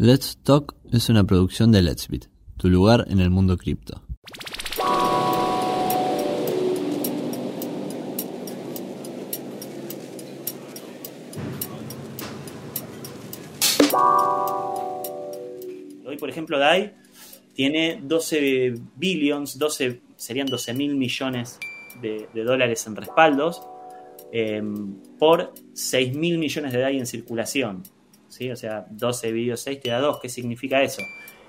Let's Talk es una producción de Let's Bit, tu lugar en el mundo cripto. Hoy, por ejemplo, DAI tiene 12 billions, 12, serían 12 mil millones de, de dólares en respaldos eh, por 6 mil millones de DAI en circulación. ¿Sí? O sea, 12 vídeos 6 te da 2. ¿Qué significa eso?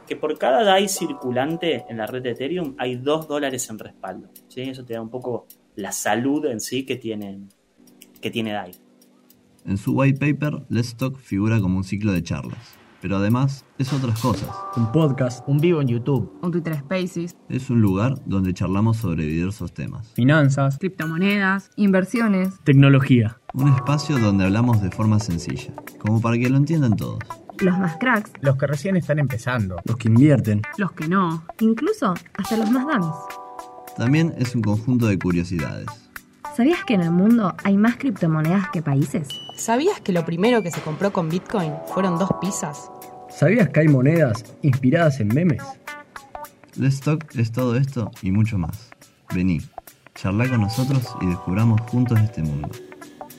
Que por cada DAI circulante en la red de Ethereum hay 2 dólares en respaldo. ¿sí? Eso te da un poco la salud en sí que tiene, que tiene DAI. En su white paper, Let's Talk figura como un ciclo de charlas, pero además es otras cosas. Un podcast, un vivo en YouTube, un Twitter Spaces, Es un lugar donde charlamos sobre diversos temas. finanzas, criptomonedas, inversiones, tecnología. Un espacio donde hablamos de forma sencilla, como para que lo entiendan todos. los más cracks, Los que recién están empezando. Los que invierten. los que no, incluso hasta los más dummies. También es un conjunto de curiosidades. ¿Sabías que en el mundo hay más criptomonedas que países? ¿Sabías que lo primero que se compró con Bitcoin fueron dos pizzas? ¿Sabías que hay monedas inspiradas en memes? Let's Talk es todo esto y mucho más. Vení, charla con nosotros y descubramos juntos este mundo.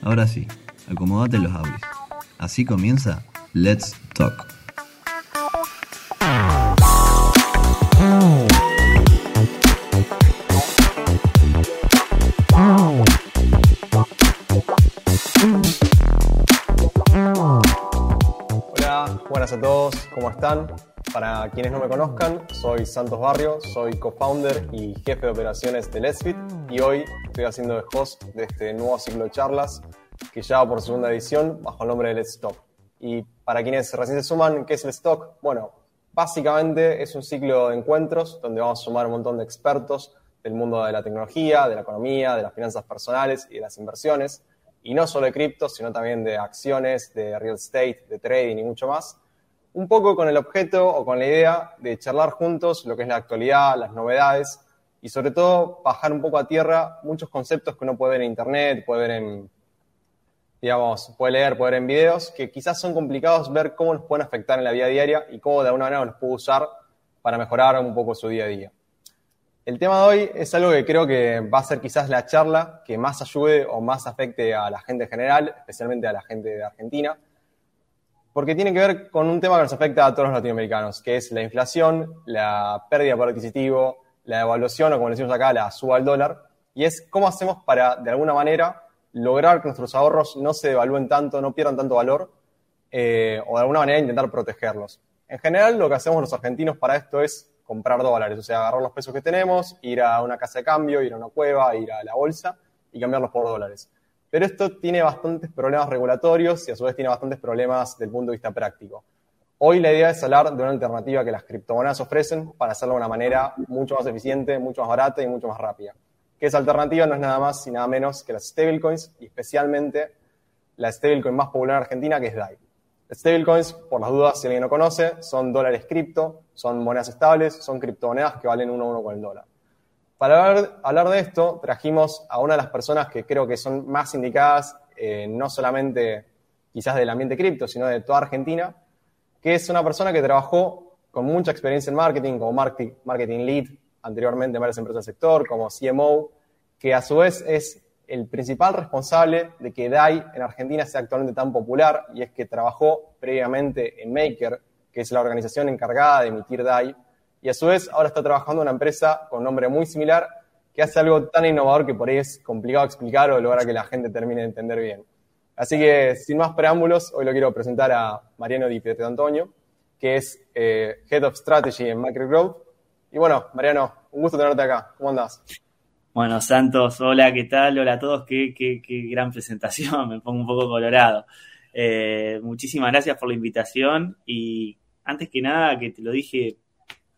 Ahora sí, acomodate los audios. Así comienza Let's Talk. Hola, buenas a todos, ¿cómo están? Para quienes no me conozcan, soy Santos Barrio, soy co-founder y jefe de operaciones de Let's Fit y hoy estoy haciendo de host de este nuevo ciclo de charlas que ya va por segunda edición bajo el nombre de Let's Talk. Y para quienes recién se suman, ¿qué es Let's Talk? Bueno, básicamente es un ciclo de encuentros donde vamos a sumar un montón de expertos del mundo de la tecnología, de la economía, de las finanzas personales y de las inversiones y no solo de criptos, sino también de acciones, de real estate, de trading y mucho más. Un poco con el objeto o con la idea de charlar juntos lo que es la actualidad, las novedades y sobre todo bajar un poco a tierra muchos conceptos que uno puede ver en internet, puede ver en, digamos, puede leer, puede ver en videos, que quizás son complicados ver cómo nos pueden afectar en la vida diaria y cómo de alguna manera los puedo usar para mejorar un poco su día a día. El tema de hoy es algo que creo que va a ser quizás la charla que más ayude o más afecte a la gente en general, especialmente a la gente de Argentina, porque tiene que ver con un tema que nos afecta a todos los latinoamericanos, que es la inflación, la pérdida poder adquisitivo, la devaluación o como decimos acá, la suba al dólar, y es cómo hacemos para, de alguna manera, lograr que nuestros ahorros no se devalúen tanto, no pierdan tanto valor, eh, o de alguna manera intentar protegerlos. En general, lo que hacemos los argentinos para esto es comprar dólares, o sea, agarrar los pesos que tenemos, ir a una casa de cambio, ir a una cueva, ir a la bolsa y cambiarlos por dólares. Pero esto tiene bastantes problemas regulatorios y a su vez tiene bastantes problemas del punto de vista práctico. Hoy la idea es hablar de una alternativa que las criptomonedas ofrecen para hacerlo de una manera mucho más eficiente, mucho más barata y mucho más rápida. Que esa alternativa no es nada más y nada menos que las stablecoins y especialmente la stablecoin más popular en Argentina que es DAI. Stablecoins, por las dudas, si alguien no conoce, son dólares cripto, son monedas estables, son criptomonedas que valen uno a uno con el dólar. Para hablar, de esto, trajimos a una de las personas que creo que son más indicadas, eh, no solamente quizás del ambiente cripto, sino de toda Argentina, que es una persona que trabajó con mucha experiencia en marketing, como marketing, marketing lead anteriormente en varias empresas del sector, como CMO, que a su vez es el principal responsable de que DAI en Argentina sea actualmente tan popular, y es que trabajó previamente en Maker, que es la organización encargada de emitir DAI, y a su vez ahora está trabajando una empresa con nombre muy similar que hace algo tan innovador que por ahí es complicado explicar o lograr que la gente termine de entender bien. Así que, sin más preámbulos, hoy lo quiero presentar a Mariano Di Pietro Antonio, que es eh, Head of Strategy en Macro Growth. Y bueno, Mariano, un gusto tenerte acá. ¿Cómo andás? Bueno, Santos, hola, ¿qué tal? Hola a todos, qué, qué, qué gran presentación, me pongo un poco colorado. Eh, muchísimas gracias por la invitación y antes que nada, que te lo dije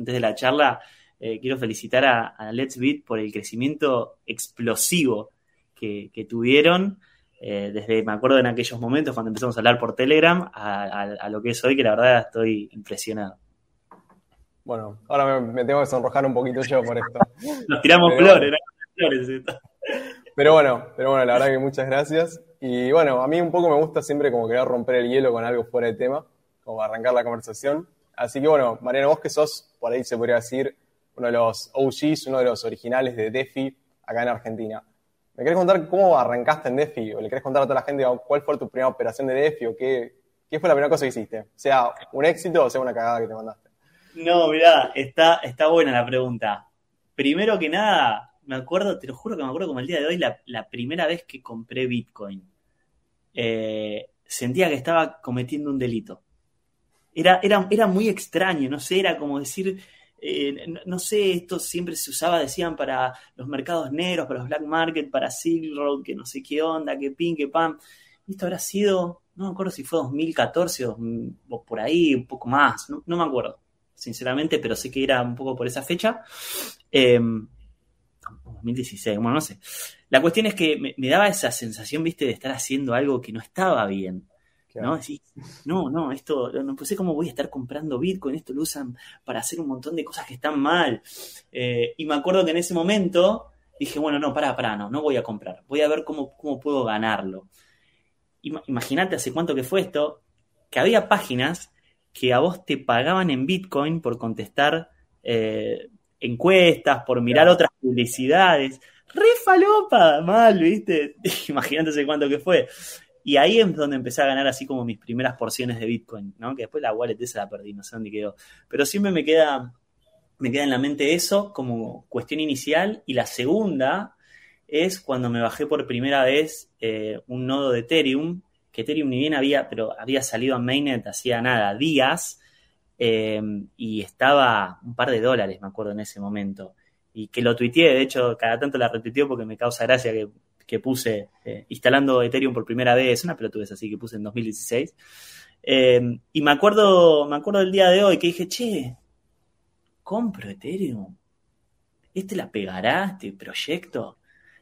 antes de la charla, eh, quiero felicitar a, a, Let's Beat por el crecimiento explosivo que, que tuvieron eh, desde, me acuerdo en aquellos momentos cuando empezamos a hablar por Telegram, a, a, a, lo que es hoy, que la verdad estoy impresionado. Bueno, ahora me, me tengo que sonrojar un poquito yo por esto. Nos tiramos pero, flores, flores. Pero bueno, pero bueno, la verdad que muchas gracias. Y bueno, a mí un poco me gusta siempre como querer romper el hielo con algo fuera de tema. como arrancar la conversación. Así que bueno, Mariano, vos que sos, por ahí se podría decir, uno de los OGs, uno de los originales de DeFi acá en Argentina. ¿Me querés contar cómo arrancaste en DeFi? ¿O le querés contar a toda la gente cuál fue tu primera operación de DeFi? ¿O qué, qué fue la primera cosa que hiciste? Sea un éxito o sea una cagada que te mandaste. No, mirá, está, está buena la pregunta. Primero que nada, me acuerdo, te lo juro que me acuerdo como el día de hoy, la, primera vez que compré Bitcoin. Eh, sentía que estaba cometiendo un delito. Era, era, era muy extraño, no sé, era como decir, eh, no, sé, esto siempre se usaba, decían, para los mercados negros, para los black market, para Silk Road, que no sé qué onda, que pin, que pam. esto habrá sido, no me acuerdo si fue 2014 o, por ahí, un poco más, no, me acuerdo, sinceramente, pero sé que era un poco por esa fecha. 2016, em, bueno, no sé. La cuestión es que me, daba esa sensación, viste, de estar haciendo algo que no estaba bien. ¿No? no, no, esto, no sé cómo voy a estar comprando Bitcoin, esto lo usan para hacer un montón de cosas que están mal. Eh, y me acuerdo que en ese momento dije, bueno, no, pará, pará, no, no voy a comprar, voy a ver cómo, cómo puedo ganarlo. Imagínate hace cuánto que fue esto, que había páginas que a vos te pagaban en Bitcoin por contestar eh, encuestas, por mirar otras publicidades. Re falopa, mal, ¿viste? Imagínate hace cuánto que fue. Y ahí es donde empecé a ganar así como mis primeras porciones de Bitcoin, ¿no? Que después la wallet esa la perdí, no sé dónde quedó. Pero siempre me queda, me queda en la mente eso como cuestión inicial. Y la segunda es cuando me bajé por primera vez eh, un nodo de Ethereum, que Ethereum ni bien había, pero había salido a Mainnet hacía nada, días, eh, y estaba un par de dólares, me acuerdo en ese momento. Y que lo tuiteé, de hecho, cada tanto la retuiteó porque me causa gracia que que puse eh, instalando Ethereum por primera vez, una pelotudez así que puse en 2016. Eh, y me acuerdo, me acuerdo del día de hoy que dije, che, compro Ethereum. ¿Este la pegará, este proyecto?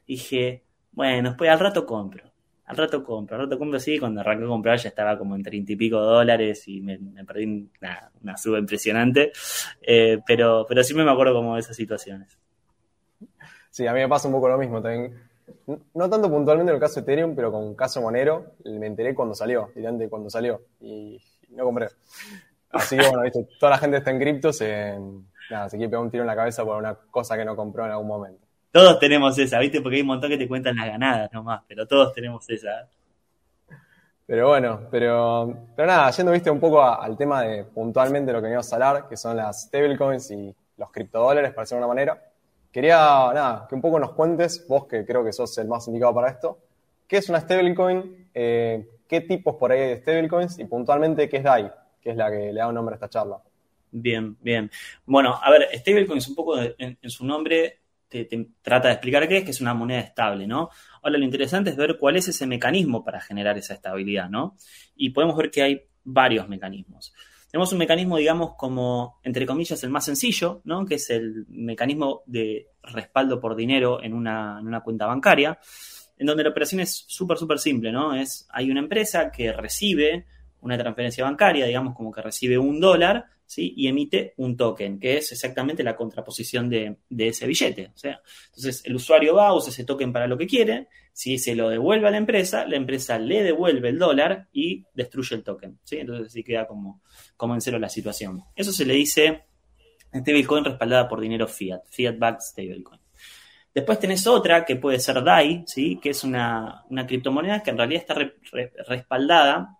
dije, bueno, después al rato compro. Al rato compro, al rato compro, sí, cuando arranqué a comprar ya estaba como en treinta y pico dólares y me, perdí una, una suba impresionante. Eh, pero, pero sí me acuerdo como de esas situaciones. Sí, a mí me pasa un poco lo mismo también no tanto puntualmente en el caso de Ethereum, pero con caso Monero me enteré cuando salió, de cuando salió, y no compré. Así que bueno, ¿viste? toda la gente está en cripto, se, nada, se quiere pegar un tiro en la cabeza por una cosa que no compró en algún momento. Todos tenemos esa, ¿viste? Porque hay un montón que te cuentan las ganadas nomás, pero todos tenemos esa. Pero bueno, pero, pero nada, yendo viste un poco al tema de puntualmente lo que venimos a hablar, que son las stablecoins y los criptodólares, para decirlo de una manera. Quería, nada, que un poco nos cuentes, vos que creo que sos el más indicado para esto, ¿qué es una stablecoin? Eh, ¿Qué tipos por ahí de stablecoins? Y puntualmente, ¿qué es DAI? Que es la que le da un nombre a esta charla. Bien, bien. Bueno, a ver, stablecoins un poco en, su nombre te, trata de explicar qué es, que es una moneda estable, ¿no? Ahora lo interesante es ver cuál es ese mecanismo para generar esa estabilidad, ¿no? Y podemos ver que hay varios mecanismos. Tenemos un mecanismo, digamos, como, entre comillas, el más sencillo, ¿no? Que es el mecanismo de respaldo por dinero en una, cuenta bancaria, en donde la operación es súper, súper simple, ¿no? Es, hay una empresa que recibe una transferencia bancaria, digamos, como que recibe un dólar, ¿sí? Y emite un token, que es exactamente la contraposición de, ese billete. O sea, entonces el usuario va, usa ese token para lo que quiere, si se lo devuelve a la empresa, la empresa le devuelve el dólar y destruye el token. ¿sí? Entonces así queda como, como en cero la situación. Eso se le dice stablecoin respaldada por dinero fiat, fiat-backed stablecoin. Después tenés otra que puede ser DAI, ¿sí? que es una, criptomoneda que en realidad está respaldada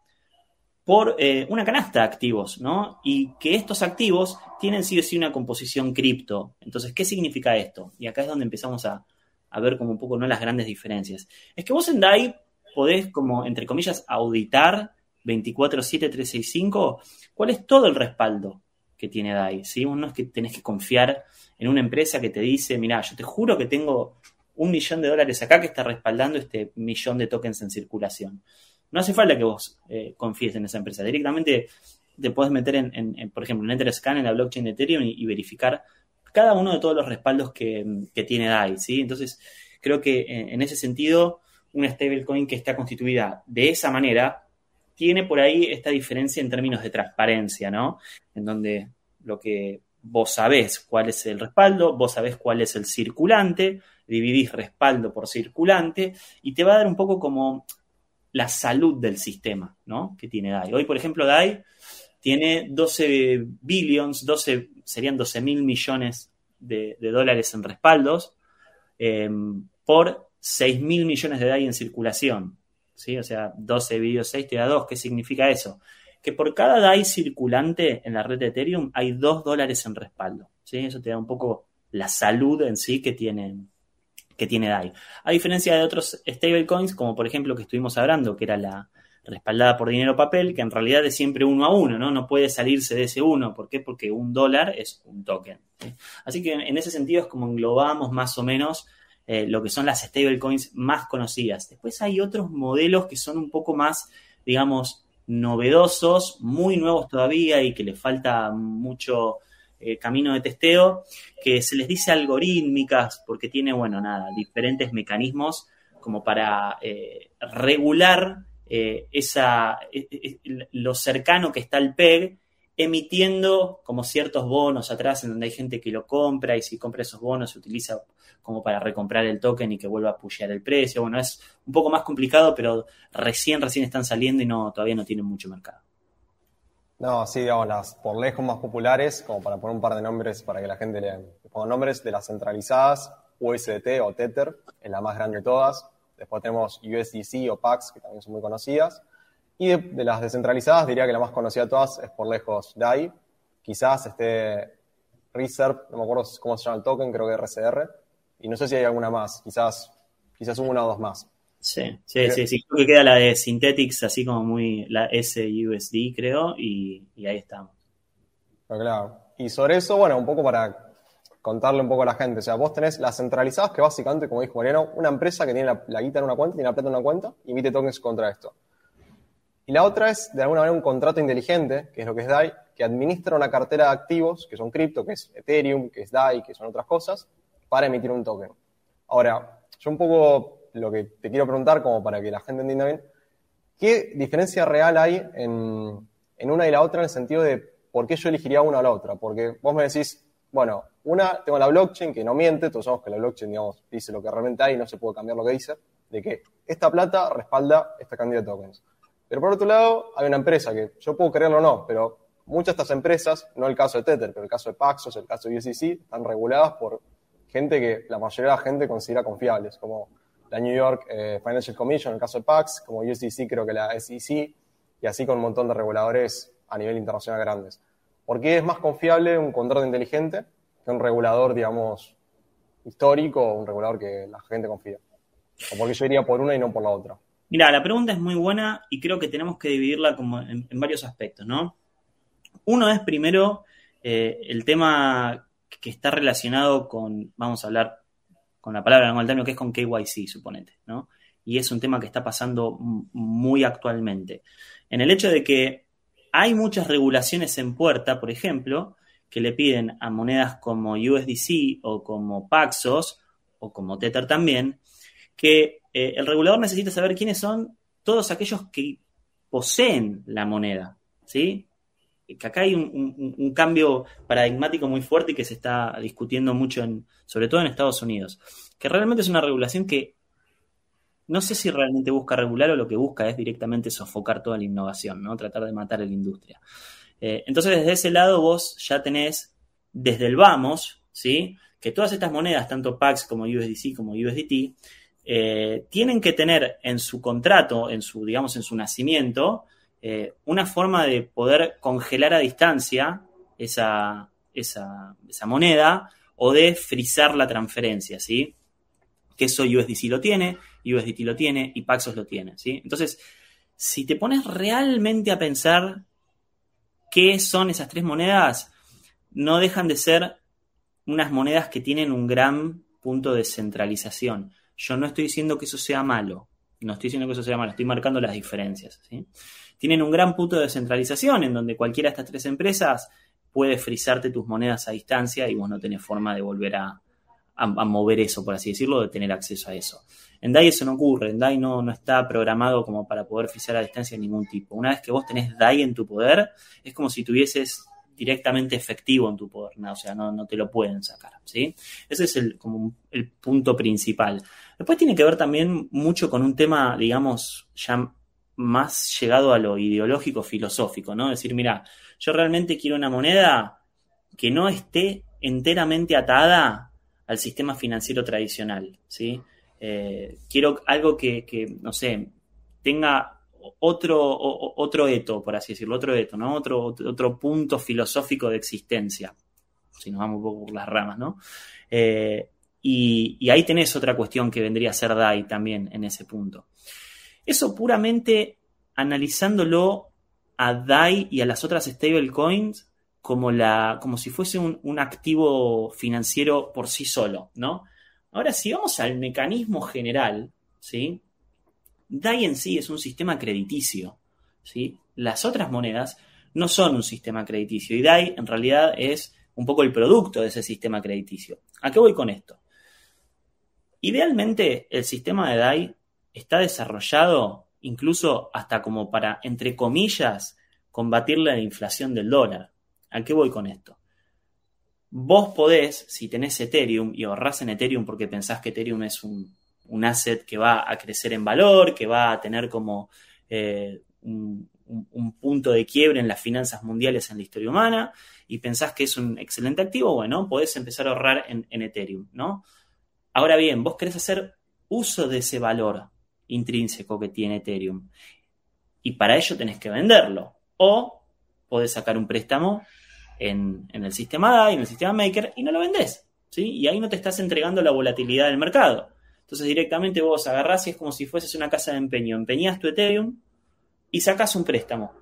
por eh, una canasta de activos, ¿no? Y que estos activos tienen sí o sí una composición cripto. Entonces, ¿qué significa esto? Y acá es donde empezamos a, a ver como un poco no las grandes diferencias. Es que vos en DAI podés como, entre comillas, auditar 24-7-365 cuál es todo el respaldo que tiene DAI. ¿sí? Uno es que tenés que confiar en una empresa que te dice, mira, yo te juro que tengo un millón de dólares acá que está respaldando este millón de tokens en circulación. No hace falta que vos eh, confíes en esa empresa. Directamente te puedes meter en, por ejemplo, en Etherscan, en la blockchain de Ethereum y verificar cada uno de todos los respaldos que, tiene DAI, ¿sí? Entonces, creo que eh, en ese sentido, una stablecoin que está constituida de esa manera tiene por ahí esta diferencia en términos de transparencia, ¿no? En donde lo que vos sabés cuál es el respaldo, vos sabés cuál es el circulante, dividís respaldo por circulante y te va a dar un poco como la salud del sistema, ¿no? Que tiene DAI. Hoy, por ejemplo, DAI tiene 12 billions, 12, serían 12 mil millones de, dólares en respaldos em, por 6 mil millones de DAI en circulación. ¿sí? O sea, 12 dividido 6 te da 2. ¿Qué significa eso? Que por cada DAI circulante en la red de Ethereum hay 2 dólares en respaldo. ¿sí? Eso te da un poco la salud en sí que tiene, que tiene DAI. A diferencia de otros stablecoins, como por ejemplo que estuvimos hablando, que era la, respaldada por dinero papel, que en realidad es siempre uno a uno, ¿no? No puede salirse de ese uno. ¿Por qué? Porque un dólar es un token. Así que en ese sentido es como englobamos más o menos eh, lo que son las stablecoins más conocidas. Después hay otros modelos que son un poco más, digamos, novedosos, muy nuevos todavía y que les falta mucho eh, camino de testeo, que se les dice algorítmicas porque tiene, bueno, nada, diferentes mecanismos como para eh, regular eh, esa, e, e, e, lo cercano que está el PEG, emitiendo como ciertos bonos atrás en donde hay gente que lo compra y si compra esos bonos se utiliza como para recomprar el token y que vuelva a pushear el precio. Bueno, es un poco más complicado, pero recién, recién están saliendo y no, todavía no tienen mucho mercado. No, sí, digamos, las por lejos más populares, como para poner un par de nombres para que la gente lea. Pongo nombres de las centralizadas, USDT o Tether, es la más grande de todas. Después tenemos USDC o PAX, que también son muy conocidas. Y de, las descentralizadas, diría que la más conocida de todas es por lejos DAI. Quizás esté Reserve, no me acuerdo cómo se llama el token, creo que RCR. Y no sé si hay alguna más, quizás, quizás una o dos más. Sí, sí, sí, sí, creo que queda la de Synthetics, así como muy, la SUSD creo, y, y ahí estamos. claro. Y sobre eso, bueno, un poco para contarle un poco a la gente. O sea, vos tenés las centralizadas, que básicamente, como dijo Mariano, una empresa que tiene la, guita en una cuenta, tiene la plata en una cuenta y emite tokens contra esto. Y la otra es, de alguna manera, un contrato inteligente, que es lo que es DAI, que administra una cartera de activos, que son cripto, que es Ethereum, que es DAI, que son otras cosas, para emitir un token. Ahora, yo un poco lo que te quiero preguntar, como para que la gente entienda bien, ¿qué diferencia real hay en, en una y la otra en el sentido de por qué yo elegiría una o la otra? Porque vos me decís, bueno, una, tengo la blockchain que no miente, todos sabemos que la blockchain, digamos, dice lo que realmente hay y no se puede cambiar lo que dice, de que esta plata respalda esta cantidad de tokens. Pero por otro lado, hay una empresa que yo puedo creerlo o no, pero muchas de estas empresas, no el caso de Tether, pero el caso de Paxos, el caso de USDC, están reguladas por gente que la mayoría de la gente considera confiables, como la New York eh, Financial Commission, en el caso de Pax, como USDC creo que la SEC, y así con un montón de reguladores a nivel internacional grandes. ¿Por qué es más confiable un contrato inteligente que un regulador, digamos, histórico o un regulador que la gente confía? ¿O porque yo iría por una y no por la otra? Mira, la pregunta es muy buena y creo que tenemos que dividirla como en, varios aspectos, ¿no? Uno es primero eh, el tema que está relacionado con, vamos a hablar con la palabra, con el término que es con KYC, suponete, ¿no? Y es un tema que está pasando muy actualmente. En el hecho de que hay muchas regulaciones en puerta, por ejemplo, que le piden a monedas como USDC o como Paxos o como Tether también, que eh, el regulador necesita saber quiénes son todos aquellos que poseen la moneda, ¿sí? Que acá hay un, cambio paradigmático muy fuerte y que se está discutiendo mucho, en, sobre todo en Estados Unidos, que realmente es una regulación que no sé si realmente busca regular o lo que busca es directamente sofocar toda la innovación, ¿no? Tratar de matar a la industria. Eh, entonces, desde ese lado, vos ya tenés desde el vamos, ¿sí? Que todas estas monedas, tanto PAX como USDC como USDT, eh, tienen que tener en su contrato, en su, digamos, en su nacimiento, eh, una forma de poder congelar a distancia esa, esa, moneda o de frizar la transferencia, ¿sí? Que eso USDC lo tiene, USDT lo tiene y Paxos lo tiene, ¿sí? Entonces, si te pones realmente a pensar qué son esas tres monedas, no dejan de ser unas monedas que tienen un gran punto de centralización. Yo no estoy diciendo que eso sea malo, no estoy diciendo que eso sea malo, estoy marcando las diferencias. ¿sí? Tienen un gran punto de centralización en donde cualquiera de estas tres empresas puede frizarte tus monedas a distancia y vos no tenés forma de volver a, a, mover eso, por así decirlo, de tener acceso a eso. En DAI eso no ocurre, en DAI no, no está programado como para poder frizar a distancia de ningún tipo. Una vez que vos tenés DAI en tu poder, es como si tuvieses directamente efectivo en tu poder, ¿no? o sea, no, no, te lo pueden sacar, ¿sí? Ese es el, como el punto principal. Después tiene que ver también mucho con un tema, digamos, ya más llegado a lo ideológico, filosófico, ¿no? Decir, mira, Yo realmente quiero una moneda que no esté enteramente atada al sistema financiero tradicional, ¿sí? Eh, quiero algo que, que, no sé, tenga otro, otro eto, por así decirlo, otro eto, ¿no? Otro, otro punto filosófico de existencia, si nos vamos un poco por las ramas, ¿no? Eh, y, y, ahí tenés otra cuestión que vendría a ser DAI también en ese punto. Eso puramente analizándolo a DAI y a las otras stablecoins como, la, como si fuese un, un, activo financiero por sí solo, ¿no? Ahora, si vamos al mecanismo general, ¿sí? DAI en sí es un sistema crediticio, ¿sí? Las otras monedas no son un sistema crediticio y DAI en realidad es un poco el producto de ese sistema crediticio. ¿A qué voy con esto? Idealmente, el sistema de DAI está desarrollado incluso hasta como para, entre comillas, combatir la inflación del dólar. ¿A qué voy con esto? Vos podés, si tenés Ethereum y ahorrás en Ethereum porque pensás que Ethereum es un, un asset que va a crecer en valor, que va a tener como eh, un, un, punto de quiebre en las finanzas mundiales en la historia humana, y pensás que es un excelente activo, bueno, podés empezar a ahorrar en, en Ethereum, ¿no? Ahora bien, vos querés hacer uso de ese valor intrínseco que tiene Ethereum. Y para ello tenés que venderlo. O podés sacar un préstamo en, en el sistema DAI, en el sistema Maker, y no lo vendés. ¿sí? Y ahí no te estás entregando la volatilidad del mercado. Entonces directamente vos agarrás y es como si fueses una casa de empeño. Empeñás tu Ethereum y sacás un préstamo.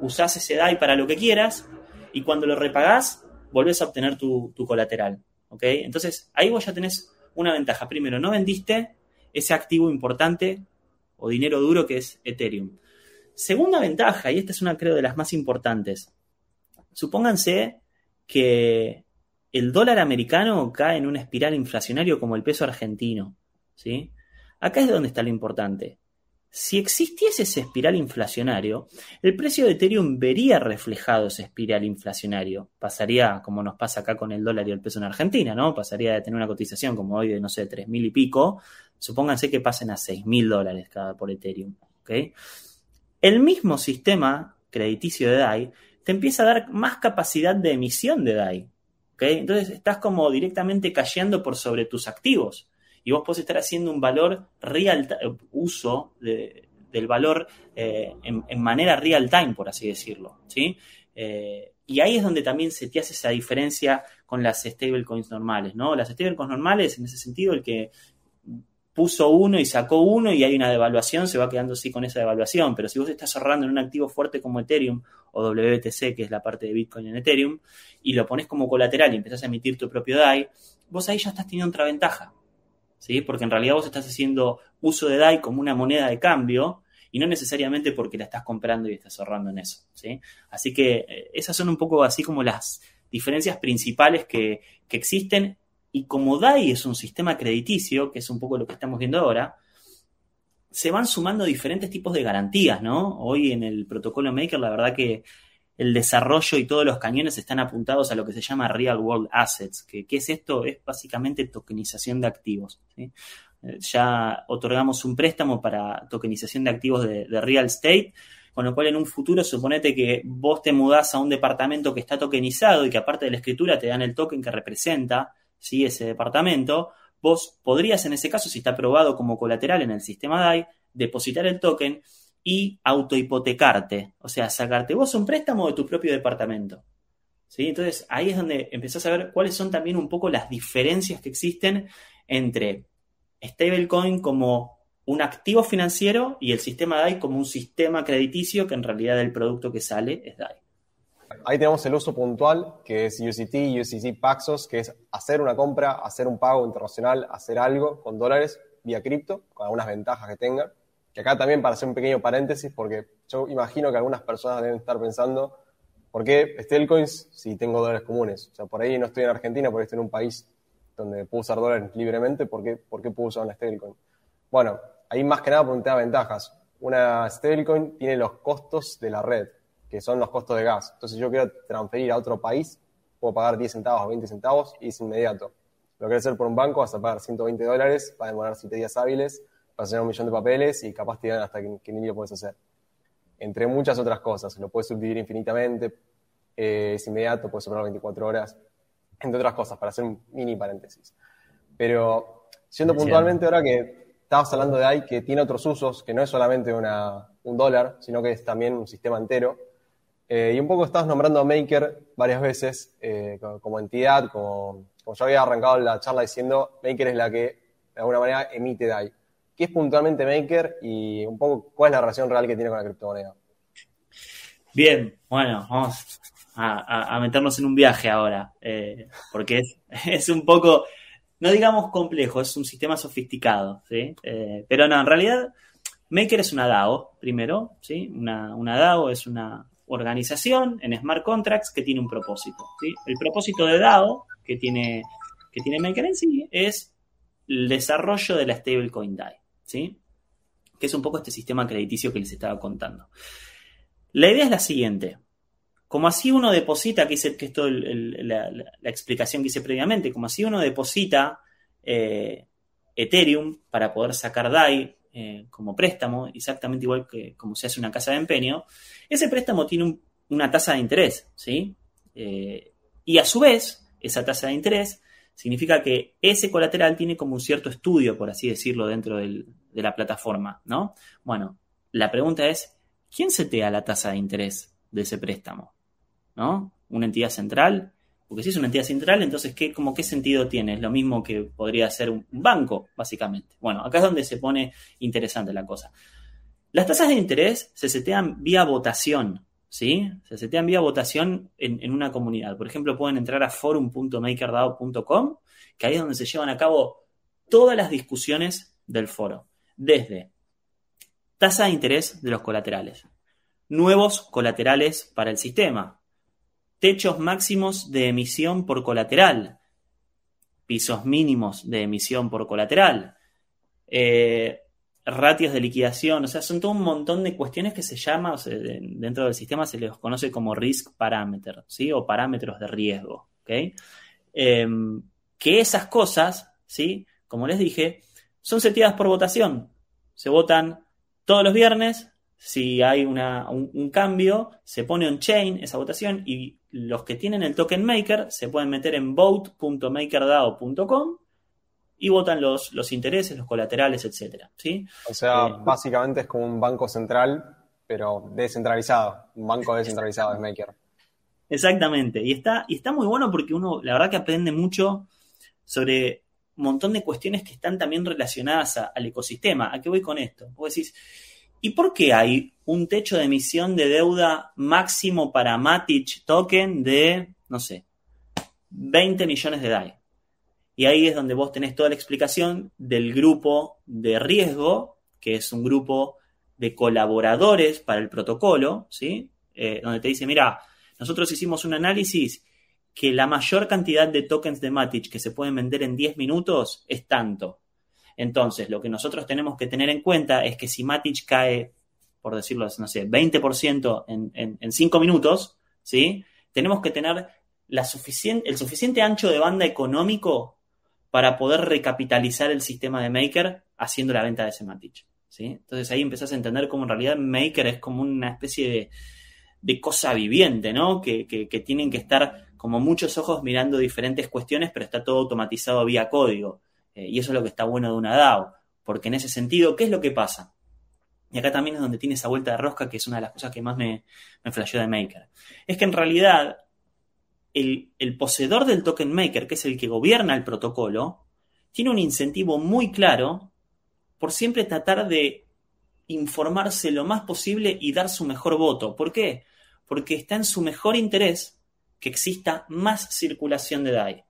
Usás ese DAI para lo que quieras y cuando lo repagás volvés a obtener tu, tu colateral. ¿ok? Entonces ahí vos ya tenés una ventaja. Primero, no vendiste ese activo importante o dinero duro que es Ethereum. Segunda ventaja, y esta es una creo de las más importantes, supónganse que el dólar americano cae en una espiral inflacionario como el peso argentino. ¿sí? Acá es donde está lo importante. Si existiese ese espiral inflacionario, el precio de Ethereum vería reflejado ese espiral inflacionario. Pasaría, como nos pasa acá con el dólar y el peso en Argentina, ¿no? Pasaría de tener una cotización como hoy de, no sé, tres mil y pico, supónganse que pasen a seis mil dólares cada por Ethereum. El mismo sistema crediticio de DAI te empieza a dar más capacidad de emisión de DAI, ¿ok? Entonces estás como directamente cayendo por sobre tus activos y vos podés estar haciendo un valor real, uso de, del valor eh, en, en, manera real time, por así decirlo, ¿sí? Eh, y ahí es donde también se te hace esa diferencia con las stablecoins normales, ¿no? Las stablecoins normales, en ese sentido, el que puso uno y sacó uno y hay una devaluación, se va quedando así con esa devaluación. Pero si vos estás ahorrando en un activo fuerte como Ethereum o WTC, que es la parte de Bitcoin en Ethereum, y lo pones como colateral y empezás a emitir tu propio DAI, vos ahí ya estás teniendo otra ventaja. ¿Sí? Porque en realidad vos estás haciendo uso de DAI como una moneda de cambio y no necesariamente porque la estás comprando y estás ahorrando en eso, ¿sí? Así que eh, esas son un poco así como las diferencias principales que, que existen y como DAI es un sistema crediticio, que es un poco lo que estamos viendo ahora, se van sumando diferentes tipos de garantías, ¿no? Hoy en el protocolo Maker, la verdad que el desarrollo y todos los cañones están apuntados a lo que se llama Real World Assets. ¿Qué es esto? Es básicamente tokenización de activos. ¿sí? Ya otorgamos un préstamo para tokenización de activos de, real estate, con lo cual en un futuro suponete que vos te mudás a un departamento que está tokenizado y que aparte de la escritura te dan el token que representa ese departamento, vos podrías en ese caso, si está aprobado como colateral en el sistema DAI, depositar el token y autohipotecarte, o sea, sacarte vos un préstamo de tu propio departamento. ¿Sí? Entonces ahí es donde empezás a ver cuáles son también un poco las diferencias que existen entre stablecoin como un activo financiero y el sistema DAI como un sistema crediticio que en realidad el producto que sale es DAI. Ahí tenemos el uso puntual, que es UCT, UCC Paxos, que es hacer una compra, hacer un pago internacional, hacer algo con dólares vía cripto, con algunas ventajas que tenga que acá también para hacer un pequeño paréntesis, porque yo imagino que algunas personas deben estar pensando, ¿por qué stablecoins si tengo dólares comunes? O sea, por ahí no estoy en Argentina, por ahí estoy en un país donde puedo usar dólares libremente, ¿por qué, por qué puedo usar una stablecoin? Bueno, ahí más que nada por un ventajas. Una stablecoin tiene los costos de la red, que son los costos de gas. Entonces yo quiero transferir a otro país, puedo pagar 10 centavos o 20 centavos y es inmediato. Lo quieres hacer por un banco, vas a pagar 120 dólares, va a demorar 7 días hábiles, vas a un millón de papeles y capaz te dan hasta que, que, ni lo puedes hacer. Entre muchas otras cosas, lo puedes subdividir infinitamente. eh, es inmediato, puede superar 24 horas, entre otras cosas, para hacer un mini paréntesis. Pero, siendo puntualmente ahora que estabas hablando de AI, que tiene otros usos, que no es solamente una, un dólar, sino que es también un sistema entero. Eh, y un poco estabas nombrando a Maker varias veces eh, como, entidad, como, como yo había arrancado la charla diciendo, Maker es la que de alguna manera emite DAI. ¿Qué es puntualmente Maker y un poco cuál es la relación real que tiene con la criptomoneda? Bien, bueno, vamos a, meternos en un viaje ahora, eh, porque es, un poco, no digamos complejo, es un sistema sofisticado, ¿sí? pero no, en realidad Maker es una DAO, primero, ¿sí? Una, una DAO es una organización en smart contracts que tiene un propósito. ¿sí? El propósito de DAO que tiene, que tiene Maker en sí es el desarrollo de la stablecoin DAI, ¿sí? que es un poco este sistema crediticio que les estaba contando. La idea es la siguiente. Como así uno deposita, que, es esto la, explicación que hice previamente, como así uno deposita eh, Ethereum para poder sacar DAI eh, como préstamo, exactamente igual que como se hace una casa de empeño, ese préstamo tiene una tasa de interés, ¿sí? Eh, y a su vez, esa tasa de interés significa que ese colateral tiene como un cierto estudio, por así decirlo, dentro de la plataforma, ¿no? Bueno, la pregunta es, ¿quién setea la tasa de interés de ese préstamo? ¿No? ¿Una entidad central? Porque si es una entidad central, entonces, ¿qué, ¿qué sentido tiene? Es lo mismo que podría ser un banco, básicamente. Bueno, acá es donde se pone interesante la cosa. Las tasas de interés se setean vía votación, ¿sí? Se setean vía votación en, una comunidad. Por ejemplo, pueden entrar a forum.makerdao.com, que ahí es donde se llevan a cabo todas las discusiones del foro. Desde tasa de interés de los colaterales, nuevos colaterales para el sistema, techos máximos de emisión por colateral, pisos mínimos de emisión por colateral, eh, ratios de liquidación, o sea, son todo un montón de cuestiones que se llama, o dentro del sistema se les conoce como risk parameter, ¿sí? O parámetros de riesgo, ¿ok? Em, que esas cosas, ¿sí? Como les dije, son seteadas por votación. Se votan todos los viernes, si hay un, cambio, se pone on-chain esa votación y los que tienen el token maker se pueden meter en vote.makerdao.com y votan los, los intereses, los colaterales, etcétera. ¿sí? O sea, eh, básicamente es como un banco central, pero descentralizado. Un banco descentralizado es Maker. Exactamente. Y está, y está muy bueno porque uno, la verdad que aprende mucho sobre un montón de cuestiones que están también relacionadas al ecosistema. ¿A qué voy con esto? Vos decís, ¿Y por qué hay un techo de emisión de deuda máximo para Matic Token de, no sé, 20 millones de DAI? Y ahí es donde vos tenés toda la explicación del grupo de riesgo, que es un grupo de colaboradores para el protocolo, ¿sí? Eh, donde te dice, mira, nosotros hicimos un análisis que la mayor cantidad de tokens de Matic que se pueden vender en 10 minutos es tanto. Entonces, lo que nosotros tenemos que tener en cuenta es que si Matic cae, por decirlo, no sé, 20% en, en, en 5 minutos, ¿sí? Tenemos que tener la suficiente, el suficiente ancho de banda económico para poder recapitalizar el sistema de Maker haciendo la venta de ese Matic. ¿sí? Entonces ahí empezás a entender cómo en realidad Maker es como una especie de, de cosa viviente, ¿no? Que, que, que, tienen que estar como muchos ojos mirando diferentes cuestiones, pero está todo automatizado vía código. Eh, y eso es lo que está bueno de una DAO, porque en ese sentido, ¿qué es lo que pasa? Y acá también es donde tiene esa vuelta de rosca, que es una de las cosas que más me, me flasheó de Maker. Es que en realidad el, poseedor del token maker, que es el que gobierna el protocolo, tiene un incentivo muy claro por siempre tratar de informarse lo más posible y dar su mejor voto. ¿Por qué? Porque está en su mejor interés que exista más circulación de DAI.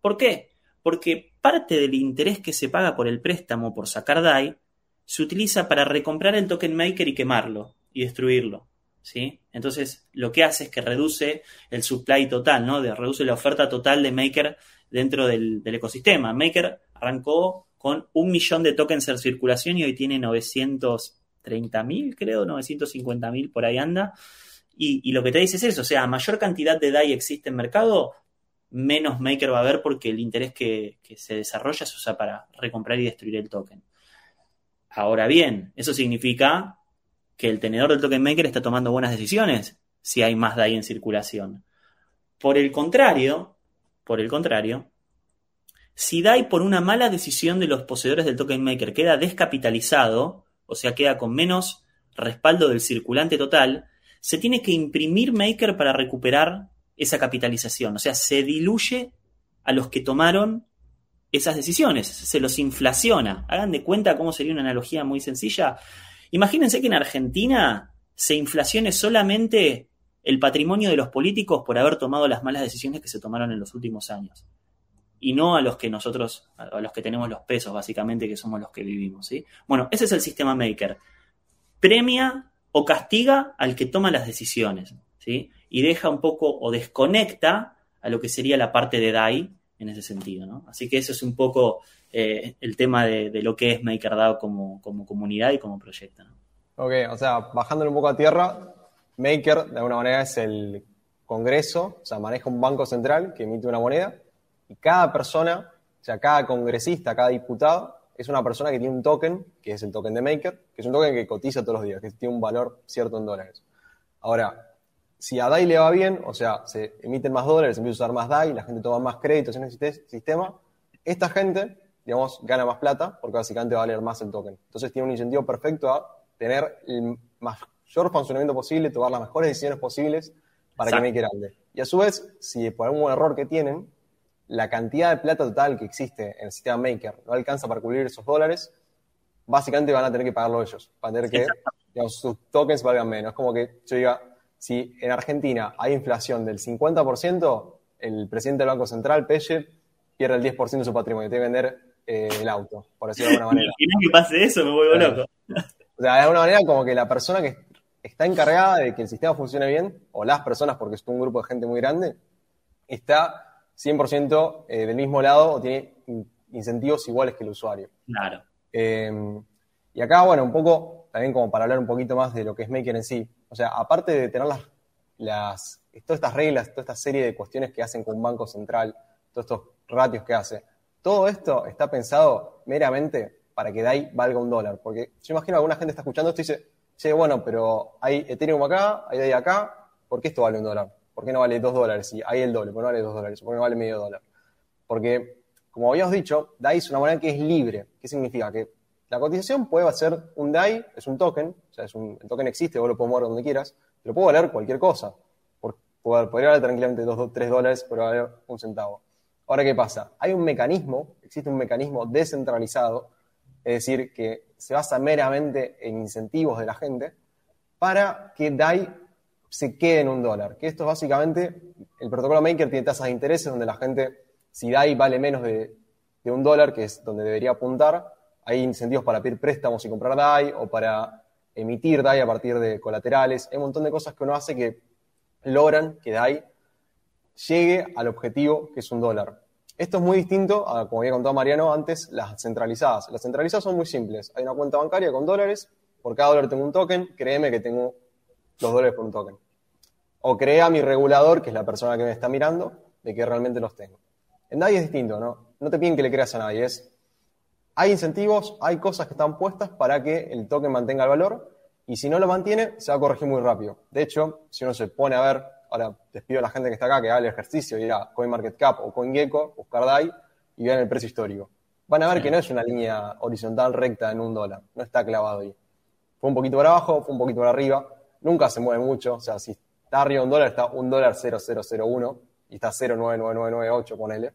¿Por qué? Porque parte del interés que se paga por el préstamo por sacar DAI se utiliza para recomprar el token maker y quemarlo y destruirlo. ¿Sí? Entonces, lo que hace es que reduce el supply total, ¿no? Reduce la oferta total de Maker dentro del, ecosistema. Maker arrancó con un millón de tokens en circulación y hoy tiene 930 mil, creo, 950 mil, por ahí anda. Y, y, lo que te dice es eso, o sea, mayor cantidad de DAI existe en mercado, menos maker va a haber porque el interés que, se desarrolla se usa para recomprar y destruir el token. Ahora bien, eso significa que el tenedor del token maker está tomando buenas decisiones si hay más DAI en circulación. Por el contrario, por el contrario, si DAI por una mala decisión de los poseedores del token maker queda descapitalizado, o sea, queda con menos respaldo del circulante total, se tiene que imprimir maker para recuperar esa capitalización. O sea, se diluye a los que tomaron esas decisiones, se los inflaciona. Hagan de cuenta cómo sería una analogía muy sencilla. Imagínense que en Argentina se inflacione solamente el patrimonio de los políticos por haber tomado las malas decisiones que se tomaron en los últimos años. Y no a los que nosotros, a los que tenemos los pesos, básicamente, que somos los que vivimos. ¿sí? Bueno, ese es el sistema Maker. Premia o castiga al que toma las decisiones. ¿sí? Y deja un poco o desconecta a lo que sería la parte de DAI en ese sentido. ¿no? Así que eso es un poco eh, el tema de, lo que es MakerDAO como, comunidad y como proyecto. ¿no? Ok, o sea, bajándole un poco a tierra, Maker de alguna manera es el Congreso, o sea, maneja un banco central que emite una moneda y cada persona, o sea, cada congresista, cada diputado es una persona que tiene un token, que es el token de Maker, que es un token que cotiza todos los días, que tiene un valor cierto en dólares. Ahora, si a DAI le va bien, o sea, se emiten más dólares, se empieza a usar más DAI, la gente toma más créditos en el sistema, esta gente, digamos, gana más plata porque básicamente va a valer más el token. Entonces tiene un incentivo perfecto a tener el mayor funcionamiento posible, tomar las mejores decisiones posibles para que Maker ande. Y a su vez, si por algún error que tienen, la cantidad de plata total que existe en el sistema Maker no alcanza para cubrir esos dólares, básicamente van a tener que pagarlo ellos, para tener que digamos, sus tokens valgan menos. Es como que yo diga, si en Argentina hay inflación del 50%, el presidente del Banco Central, Pelle, pierde el 10% de su patrimonio, tiene que vender eh, el auto, por decirlo de alguna manera. que pase eso, me vuelvo loco. O sea, de alguna manera como que la persona que está encargada de que el sistema funcione bien, o las personas, porque es un grupo de gente muy grande, está 100% eh, del mismo lado o tiene incentivos iguales que el usuario. Claro. Eh, y acá, bueno, un poco, también como para hablar un poquito más de lo que es Maker en sí, o sea, aparte de tener las, las, todas estas reglas, toda esta serie de cuestiones que hacen con un banco central, todos estos ratios que hace, todo esto está pensado meramente para que DAI valga un dólar. Porque yo imagino que alguna gente está escuchando esto y dice, che, bueno, pero hay Ethereum acá, hay DAI acá, ¿por qué esto vale un dólar? ¿Por qué no vale dos dólares? Y hay el doble, ¿por qué no vale dos dólares? ¿Por qué no vale medio dólar? Porque, como habíamos dicho, DAI es una moneda que es libre. ¿Qué significa? Que la cotización puede ser un DAI, es un token, o sea, es un, el token existe, vos lo puedes mover donde quieras, pero puede valer cualquier cosa. Podría valer tranquilamente 2, 3 dólares, pero valer un centavo. Ahora, ¿qué pasa? Hay un mecanismo, existe un mecanismo descentralizado, es decir, que se basa meramente en incentivos de la gente para que DAI se quede en un dólar. Que esto es básicamente, el protocolo Maker tiene tasas de interés donde la gente, si DAI vale menos de, de un dólar, que es donde debería apuntar, hay incentivos para pedir préstamos y comprar DAI o para emitir DAI a partir de colaterales. Hay un montón de cosas que uno hace que logran que DAI llegue al objetivo que es un dólar. Esto es muy distinto a, como había contado Mariano antes, las centralizadas. Las centralizadas son muy simples. Hay una cuenta bancaria con dólares, por cada dólar tengo un token, créeme que tengo los dólares por un token. O crea mi regulador, que es la persona que me está mirando, de que realmente los tengo. En DAI es distinto, ¿no? No te piden que le creas a nadie, es hay incentivos, hay cosas que están puestas para que el token mantenga el valor y si no lo mantiene, se va a corregir muy rápido. De hecho, si uno se pone a ver, ahora les pido a la gente que está acá que haga el ejercicio, ir a CoinMarketCap o CoinGecko, buscar DAI y vean el precio histórico. Van a ver que no es una línea horizontal recta en un dólar, no está clavado ahí. Fue un poquito para abajo, fue un poquito para arriba, nunca se mueve mucho, o sea, si está arriba un dólar, está un dólar 0001 y está 0,99998, ponele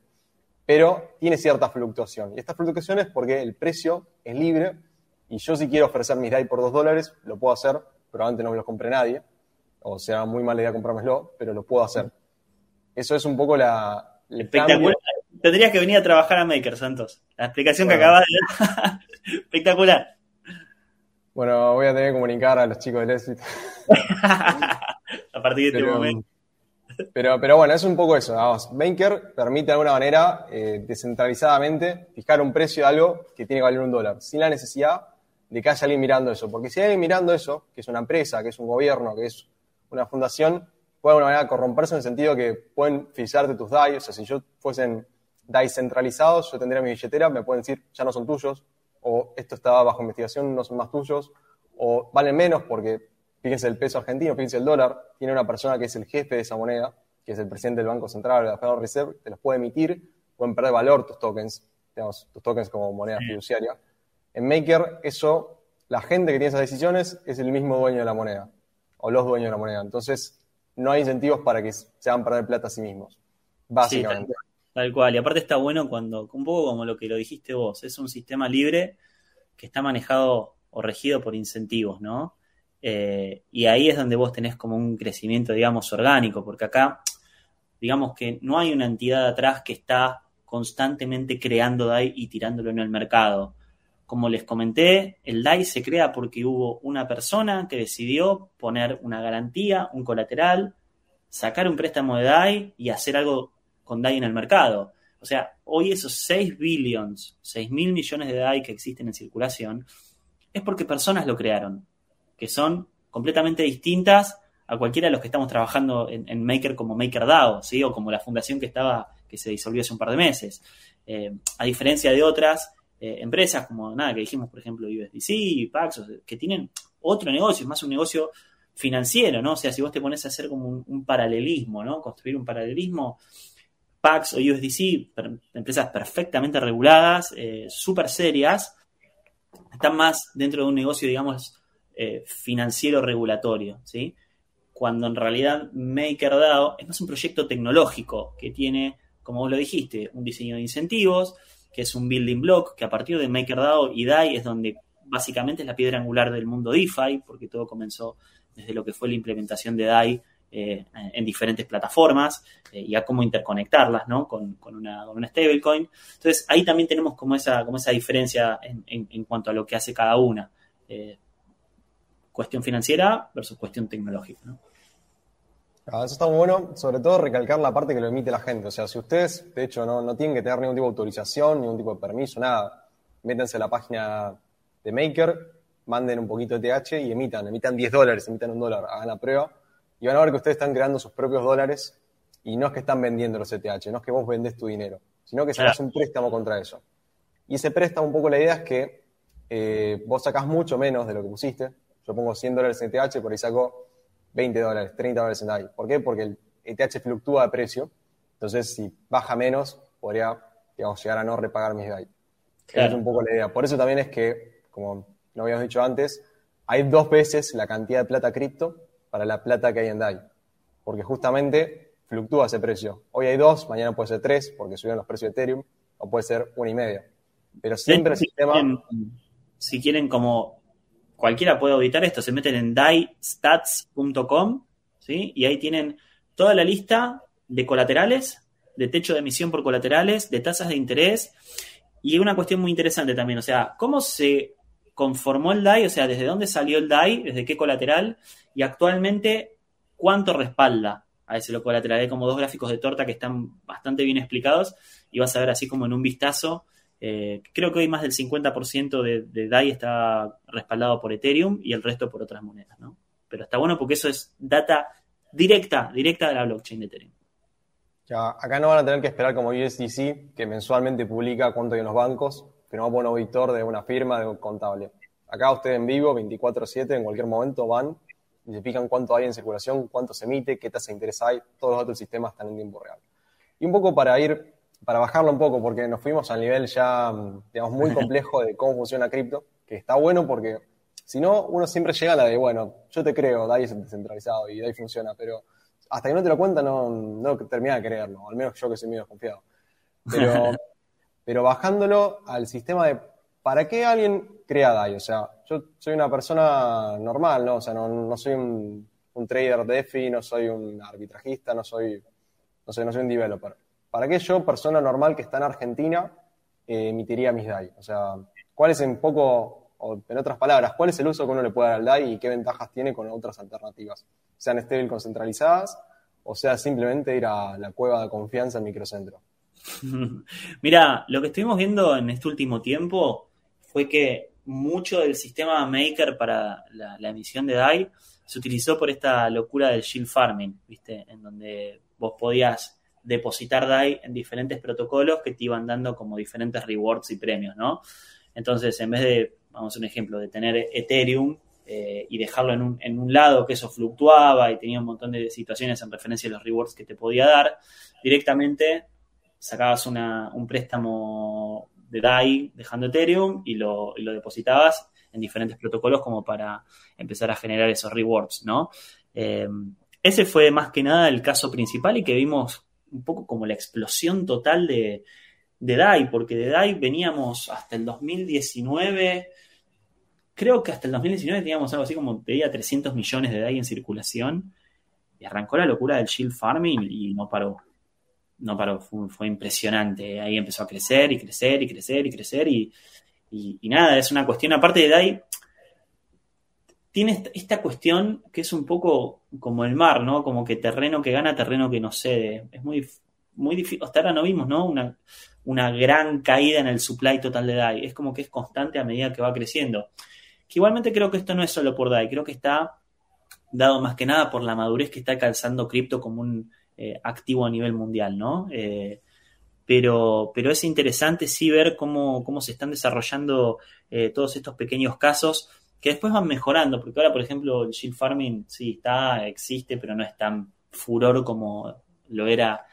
pero tiene cierta fluctuación. Y esta fluctuación es porque el precio es libre y yo si quiero ofrecer mis DAI por 2 dólares, lo puedo hacer, probablemente no me los compre nadie, o sea, muy mala idea comprármelo, pero lo puedo hacer. Eso es un poco la... Espectacular. Tendrías que venir a trabajar a Maker, Santos. La explicación que acabas de dar. Espectacular. Bueno, voy a tener que comunicar a los chicos del éxito. a partir de este momento. Pero, pero bueno, es un poco eso. Vamos. Banker permite de alguna manera eh, descentralizadamente fijar un precio de algo que tiene que valer un dólar, sin la necesidad de que haya alguien mirando eso. Porque si hay alguien mirando eso, que es una empresa, que es un gobierno, que es una fundación, puede de alguna manera corromperse en el sentido que pueden fijarte tus DAI. O sea, si yo fuesen DAI centralizados, yo tendría mi billetera, me pueden decir, ya no son tuyos, o esto estaba bajo investigación, no son más tuyos, o valen menos porque fíjense el peso argentino, fíjense el dólar, tiene una persona que es el jefe de esa moneda, que es el presidente del Banco Central de la Federal Reserve, te los puede emitir, pueden perder valor tus tokens, digamos, tus tokens como moneda fiduciaria. En Maker, eso, la gente que tiene esas decisiones es el mismo dueño de la moneda, o los dueños de la moneda. Entonces, no hay incentivos para que se hagan perder plata a sí mismos, básicamente. tal, cual. Y aparte está bueno cuando, un poco como lo que lo dijiste vos, es un sistema libre que está manejado o regido por incentivos, ¿no? Eh, y ahí es donde vos tenés como un crecimiento, digamos, orgánico, porque acá, digamos que no hay una entidad atrás que está constantemente creando DAI y tirándolo en el mercado. Como les comenté, el DAI se crea porque hubo una persona que decidió poner una garantía, un colateral, sacar un préstamo de DAI y hacer algo con DAI en el mercado. O sea, hoy esos 6 billions, 6 mil millones de DAI que existen en circulación, es porque personas lo crearon, que son completamente distintas a cualquiera de los que estamos trabajando en, Maker como MakerDAO, ¿sí? O como la fundación que estaba, que se disolvió hace un par de meses. Eh, a diferencia de otras eh, empresas, como nada, que dijimos, por ejemplo, USDC, Paxos, que tienen otro negocio, es más un negocio financiero, ¿no? O sea, si vos te pones a hacer como un, paralelismo, ¿no? Construir un paralelismo, Pax o USDC, empresas perfectamente reguladas, eh, súper serias, están más dentro de un negocio, digamos, eh, financiero regulatorio, ¿sí? Cuando en realidad MakerDAO es más un proyecto tecnológico que tiene, como vos lo dijiste, un diseño de incentivos, que es un building block, que a partir de MakerDAO y DAI es donde básicamente es la piedra angular del mundo DeFi, porque todo comenzó desde lo que fue la implementación de DAI eh, en diferentes plataformas eh, y a cómo interconectarlas ¿no? con, una, stablecoin. Entonces ahí también tenemos como esa, como esa diferencia en, cuanto a lo que hace cada una. Eh, cuestión financiera versus cuestión tecnológica. ¿no? Ah, eso está muy bueno, sobre todo recalcar la parte que lo emite la gente. O sea, si ustedes, de hecho, no, no tienen que tener ningún tipo de autorización, ningún tipo de permiso, nada, métanse a la página de Maker, manden un poquito de TH y emitan, emitan 10 dólares, emitan un dólar, hagan la prueba y van a ver que ustedes están creando sus propios dólares y no es que están vendiendo los ETH, no es que vos vendés tu dinero, sino que sacas un préstamo contra eso. Y ese préstamo, un poco la idea es que eh, vos sacás mucho menos de lo que pusiste. Yo pongo 100 dólares en ETH, por ahí saco 20 dólares, 30 dólares en DAI. ¿Por qué? Porque el ETH fluctúa de precio. Entonces, si baja menos, podría digamos, llegar a no repagar mis DAI. Esa es un poco la idea. Por eso también es que, como lo habíamos dicho antes, hay dos veces la cantidad de plata cripto para la plata que hay en DAI. Porque justamente fluctúa ese precio. Hoy hay dos, mañana puede ser tres, porque subieron los precios de Ethereum, o puede ser una y media. Pero siempre el sistema. si quieren, como cualquiera puede auditar esto, se meten en daistats.com, ¿sí? Y ahí tienen toda la lista de colaterales, de techo de emisión por colaterales, de tasas de interés. Y una cuestión muy interesante también, o sea, cómo se conformó el DAI, o sea, desde dónde salió el DAI, desde qué colateral, y actualmente cuánto respalda a ese colateral. Hay como dos gráficos de torta que están bastante bien explicados y vas a ver así como en un vistazo. Eh, creo que hoy más del 50% de, DAI está respaldado por Ethereum y el resto por otras monedas, ¿no? Pero está bueno porque eso es data directa, directa de la blockchain de Ethereum. Acá no van a tener que esperar como USDC, que mensualmente publica cuánto hay en los bancos, que no poner un auditor de una firma, de contable. Acá ustedes en vivo, 24-7, en cualquier momento van y se fijan cuánto hay en circulación, cuánto se emite, qué tasa de interés hay, todos los otros sistemas están en tiempo real. Y un poco para ir, para bajarlo un poco, porque nos fuimos al nivel ya, digamos, muy complejo de cómo funciona cripto, que está bueno porque si no, uno siempre llega a la de, bueno, yo te creo, DAI es descentralizado y DAI funciona, pero hasta que no te lo cuenta no, no termina de creerlo, al menos yo que soy medio desconfiado. Pero, pero bajándolo al sistema de ¿para qué alguien crea DAI? O sea, yo soy una persona normal, ¿no? O sea, no, soy un, trader de EFI, no soy un arbitrajista, no soy, no sé, no soy un developer. ¿Para qué yo, persona normal que está en Argentina, eh, emitiría mis DAI? O sea, ¿cuál es en poco, o en otras palabras, cuál es el uso que uno le puede dar al DAI y qué ventajas tiene con otras alternativas? Sean estéril concentralizadas o sea simplemente ir a la cueva de confianza en microcentro. Mira, lo que estuvimos viendo en este último tiempo fue que mucho del sistema Maker para la, emisión de DAI se utilizó por esta locura del shield farming, ¿viste? En donde vos podías depositar DAI en diferentes protocolos que te iban dando como diferentes rewards y premios, ¿no? Entonces, en vez de, vamos a un ejemplo, de tener Ethereum eh, y dejarlo en un, en un, lado que eso fluctuaba y tenía un montón de situaciones en referencia a los rewards que te podía dar, directamente sacabas un préstamo de DAI dejando Ethereum y lo, y lo, depositabas en diferentes protocolos como para empezar a generar esos rewards, ¿no? Eh, ese fue más que nada el caso principal y que vimos un poco como la explosión total de, de DAI, porque de DAI veníamos hasta el 2019 creo que hasta el 2019 teníamos algo así como, te 300 millones de DAI en circulación. Y arrancó la locura del shield farming y no paró. No paró, fue, impresionante. Ahí empezó a crecer y crecer y crecer y crecer. Y, y, nada, es una cuestión, aparte de DAI, tiene esta cuestión que es un poco como el mar, ¿no? Como que terreno que gana, terreno que no cede. Es muy, muy difícil. Hasta ahora no vimos, ¿no? Una, una gran caída en el supply total de DAI. Es como que es constante a medida que va creciendo. Que igualmente creo que esto no es solo por DAI, creo que está dado más que nada por la madurez que está calzando cripto como un eh, activo a nivel mundial, ¿no? Eh, pero, pero es interesante sí ver cómo, cómo se están desarrollando eh, todos estos pequeños casos que después van mejorando, porque ahora, por ejemplo, el shield farming sí está, existe, pero no es tan furor como lo era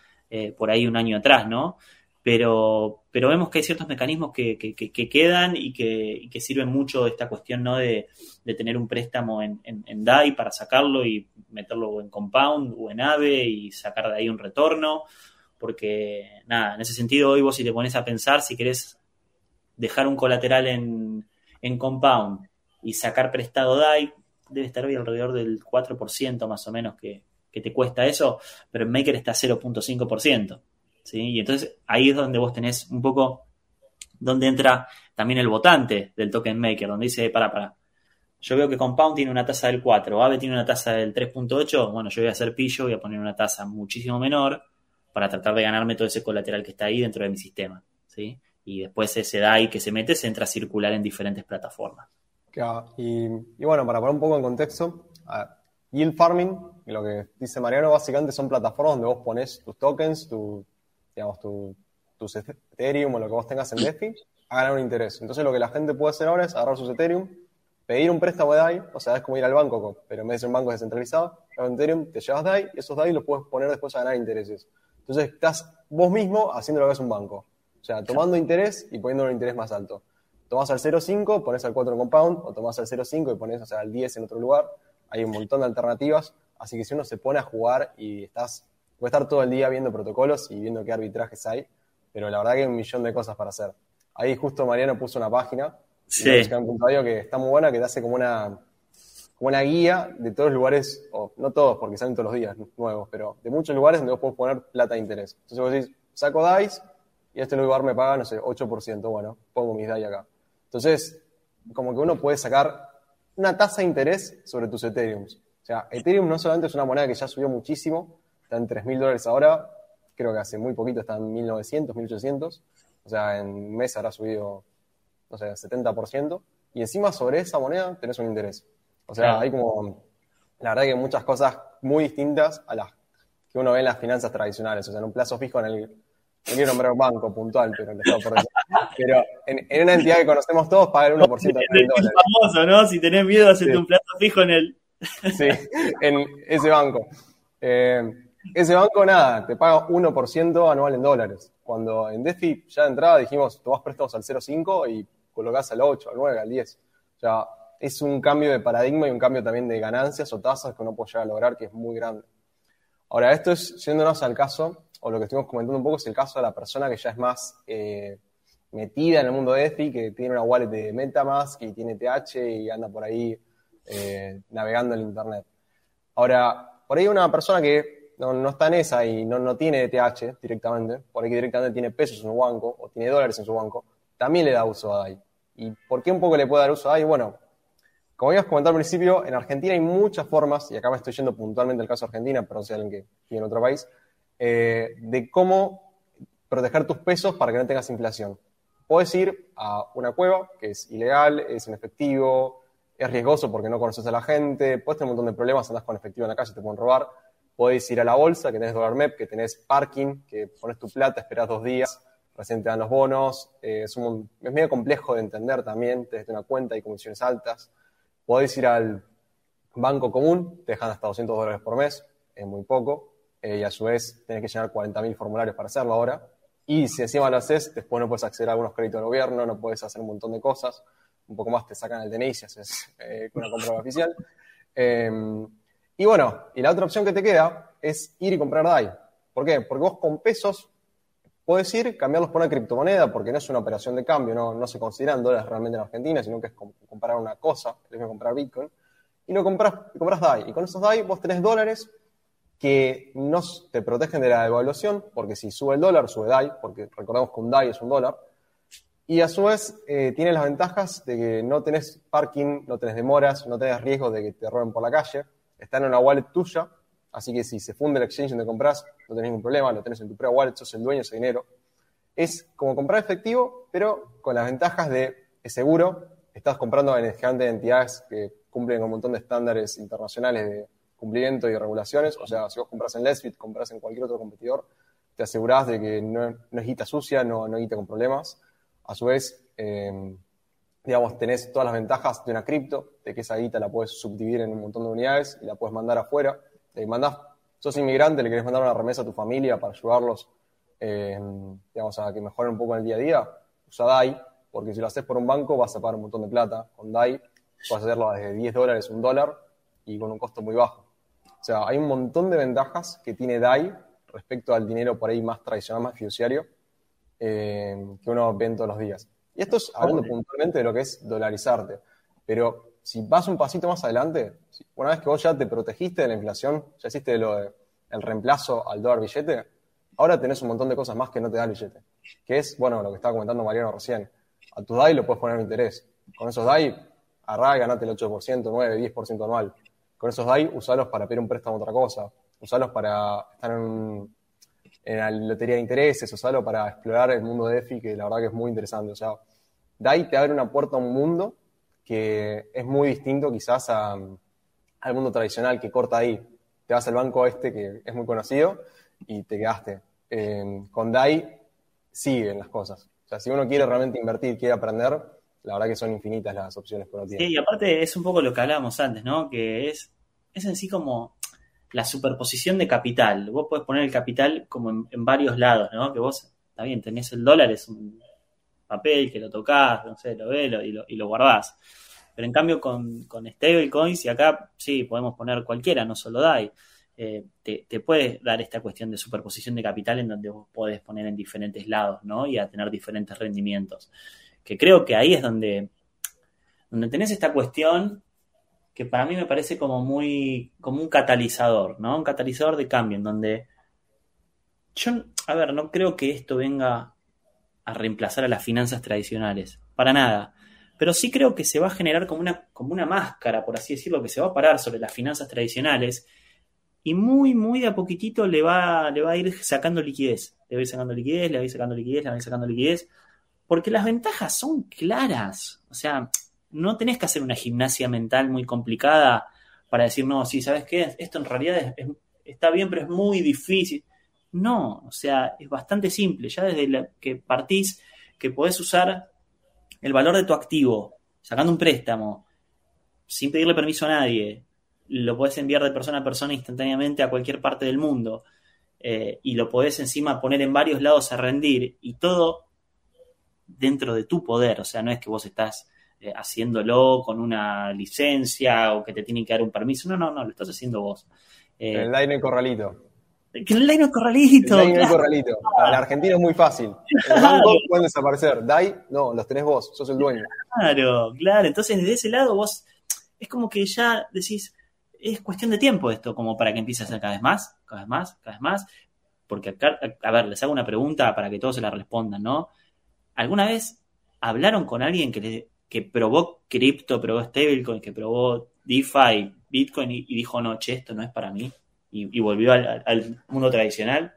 por ahí un año atrás, ¿no? pero, pero vemos que hay ciertos mecanismos que, que, que quedan y que, que, sirven mucho esta cuestión ¿no? de, de tener un préstamo en, en, DAI para sacarlo y meterlo en Compound o en AVE y sacar de ahí un retorno, porque nada, en ese sentido hoy vos si te pones a pensar, si querés dejar un colateral en, en Compound y sacar prestado DAI, debe estar hoy alrededor del 4% más o menos que, te cuesta eso, pero en Maker está 0.5%. Y entonces ahí es donde vos tenés un poco donde entra también el votante del token maker, donde dice, para, para, yo veo que Compound tiene una tasa del 4, Aave tiene una tasa del 3.8, bueno, yo voy a hacer pillo, voy a poner una tasa muchísimo menor para tratar de ganarme todo ese colateral que está ahí dentro de mi sistema, ¿sí? Y después ese DAI que se mete se entra a circular en diferentes plataformas. Y, bueno, para poner un poco en contexto, yield farming, lo que dice Mariano, básicamente son plataformas donde vos pones tus tokens, tu, digamos, tu, tus Ethereum o lo que vos tengas en DeFi, a ganar un interés. Entonces lo que la gente puede hacer ahora es agarrar sus Ethereum, pedir un préstamo de DAI, o sea, es como ir al banco, pero en vez de ser un banco descentralizado, en Ethereum te llevas DAI y esos DAI los puedes poner después a ganar intereses. Entonces estás vos mismo haciendo lo que es un banco. O sea, tomando interés y poniendo un interés más alto. Tomás al 0.5, pones al 4 en compound, o tomás al 0.5 y pones o sea, al 10 en otro lugar. Hay un montón de alternativas. Así que si uno se pone a jugar y estás Puede estar todo el día viendo protocolos y viendo qué arbitrajes hay, pero la verdad que hay un millón de cosas para hacer. Ahí justo Mariano puso una página, sí. que está muy buena, que te hace como una, como una guía de todos los lugares, o no todos, porque salen todos los días nuevos, pero de muchos lugares donde vos podés poner plata de interés. Entonces vos decís, saco DICE y este lugar me paga, no sé, 8%, bueno, pongo mis DAI acá. Entonces, como que uno puede sacar una tasa de interés sobre tus Ethereum. O sea, Ethereum no solamente es una moneda que ya subió muchísimo, está en 3.000 dólares ahora, creo que hace muy poquito está en 1.900, 1.800, o sea, en un mes habrá subido, no sé, 70%, y encima sobre esa moneda tenés un interés. O sea, hay como, la verdad que muchas cosas muy distintas a las que uno ve en las finanzas tradicionales, o sea, en un plazo fijo en el, no quiero nombrar un banco puntual, pero, por pero en, en, una entidad que conocemos todos paga el 1% de dólares. famoso, ¿no? Si tenés miedo, hacerte un plazo fijo en el... sí, en ese banco. Eh, ese banco nada, te paga 1% anual en dólares. Cuando en DeFi ya de entrada dijimos, tomás préstamos al 0,5 y colocás al 8, al 9, al 10. O sea, es un cambio de paradigma y un cambio también de ganancias o tasas que uno puede llegar a lograr, que es muy grande. Ahora, esto es yéndonos al caso, o lo que estuvimos comentando un poco, es el caso de la persona que ya es más eh, metida en el mundo de DeFi, que tiene una wallet de Metamask y tiene TH y anda por ahí eh, navegando en Internet. Ahora, por ahí una persona que no, está en esa y no, no tiene ETH directamente, por ahí directamente tiene pesos en su banco o tiene dólares en su banco, también le da uso a DAI. ¿Y por qué un poco le puede dar uso a DAI? Bueno, como habías comentado al principio, en Argentina hay muchas formas, y acá me estoy yendo puntualmente al caso de Argentina, pero si alguien que vive en otro país, eh, de cómo proteger tus pesos para que no tengas inflación. Puedes ir a una cueva, que es ilegal, es en efectivo, es riesgoso porque no conoces a la gente, puedes tener un montón de problemas, andas con efectivo en la calle, te pueden robar podéis ir a la bolsa, que tenés dólar MEP, que tenés parking, que pones tu plata, esperas dos días, recién te dan los bonos. Eh, es medio complejo de entender también, desde una cuenta y comisiones altas. podés ir al banco común, te dejan hasta 200 dólares por mes, es muy poco, eh, y a su vez tenés que llenar 40.000 formularios para hacerlo ahora. Y si encima lo haces, después no puedes acceder a algunos créditos del gobierno, no puedes hacer un montón de cosas. Un poco más te sacan el DNI si haces eh, una compra oficial. Eh, y bueno, y la otra opción que te queda es ir y comprar DAI. ¿Por qué? Porque vos con pesos puedes ir, cambiarlos por una criptomoneda, porque no es una operación de cambio, no, no se consideran dólares realmente en Argentina, sino que es comprar una cosa, es como comprar Bitcoin. Y lo compras, compras DAI. Y con esos DAI vos tenés dólares que no te protegen de la devaluación, porque si sube el dólar, sube DAI, porque recordemos que un DAI es un dólar, y a su vez eh, tiene las ventajas de que no tenés parking, no tenés demoras, no tenés riesgo de que te roben por la calle, está en una wallet tuya, así que si se funde el exchange donde compras, no tenés ningún problema, lo tenés en tu propia wallet, sos el dueño de ese dinero. Es como comprar efectivo, pero con las ventajas de es seguro, estás comprando en el gigante de entidades que cumplen un montón de estándares internacionales de cumplimiento y regulaciones. O sea, si vos compras en Lesbit, compras en cualquier otro competidor, te asegurás de que no, es guita sucia, no, no guita con problemas. A su vez, eh, digamos, tenés todas las ventajas de una cripto, de que esa guita la puedes subdividir en un montón de unidades y la puedes mandar afuera. Te mandás, sos inmigrante, le querés mandar una remesa a tu familia para ayudarlos, eh, digamos, a que mejoren un poco en el día a día, usa DAI, porque si lo haces por un banco vas a pagar un montón de plata. Con DAI puedes hacerlo desde 10 dólares, un dólar y con un costo muy bajo. O sea, hay un montón de ventajas que tiene DAI respecto al dinero por ahí más tradicional, más fiduciario, eh, que uno ve todos los días. Y esto es hablando puntualmente de lo que es dolarizarte. Pero si vas un pasito más adelante, una vez que vos ya te protegiste de la inflación, ya hiciste lo de, el reemplazo al dólar billete, ahora tenés un montón de cosas más que no te da el billete. Que es, bueno, lo que estaba comentando Mariano recién. A tu DAI lo puedes poner en interés. Con esos DAI, arra, ganate el 8%, 9, 10% anual. Con esos DAI, usalos para pedir un préstamo a otra cosa. Usalos para estar en, la lotería de intereses, usalos para explorar el mundo de EFI, que la verdad que es muy interesante. O sea, DAI te abre una puerta a un mundo que es muy distinto quizás al mundo tradicional que corta ahí. Te vas al banco este que es muy conocido y te quedaste. con DAI siguen las cosas. O sea, si uno quiere realmente invertir, quiere aprender, la verdad que son infinitas las opciones que uno tiene. Sí, y aparte es un poco lo que hablábamos antes, ¿no? Que es, es en sí como la superposición de capital. Vos podés poner el capital como en, varios lados, ¿no? Que vos, está bien, tenés el dólar, es un papel que lo tocas, no sé, lo ves y, lo, y lo guardás. Pero en cambio con, con stablecoins, y acá sí, podemos poner cualquiera, no solo DAI, eh, te, te, puede dar esta cuestión de superposición de capital en donde vos podés poner en diferentes lados, ¿no? Y a tener diferentes rendimientos que creo que ahí es donde, donde tenés esta cuestión que para mí me parece como muy, como un catalizador, ¿no? Un catalizador de cambio, en donde yo, a ver, no creo que esto venga a reemplazar a las finanzas tradicionales, para nada. Pero sí creo que se va a generar como una, como una máscara, por así decirlo, que se va a parar sobre las finanzas tradicionales y muy, muy de a poquitito le va, le va a ir sacando liquidez. Le va a ir sacando liquidez, le va a ir sacando liquidez, le va a ir sacando liquidez porque las ventajas son claras. O sea, no tenés que hacer una gimnasia mental muy complicada para decir, no, sí, ¿sabes qué? Esto en realidad está bien, pero es muy difícil. No, o sea, es bastante simple. Ya desde que partís, que podés usar el valor de tu activo, sacando un préstamo, sin pedirle permiso a nadie, lo podés enviar de persona a persona instantáneamente a cualquier parte del mundo, eh, y lo podés encima poner en varios lados a rendir, y todo dentro de tu poder, o sea, no es que vos estás eh, haciéndolo con una licencia o que te tienen que dar un permiso, no, no, no, lo estás haciendo vos. Eh, el line corralito. Que el line corralito. El line corralito. Para la Argentina es muy fácil. Los bancos pueden desaparecer. DAI, no, los tenés vos, sos el dueño. Claro, claro. Entonces, desde ese lado vos, es como que ya decís, es cuestión de tiempo esto, como para que empiece a ser cada vez más, cada vez más, cada vez más. Porque acá, a ver, les hago una pregunta para que todos se la respondan, ¿no? ¿Alguna vez hablaron con alguien que, que probó cripto, probó stablecoin, que probó DeFi, Bitcoin y, dijo, no, che, esto no es para mí? Y, volvió al, mundo tradicional.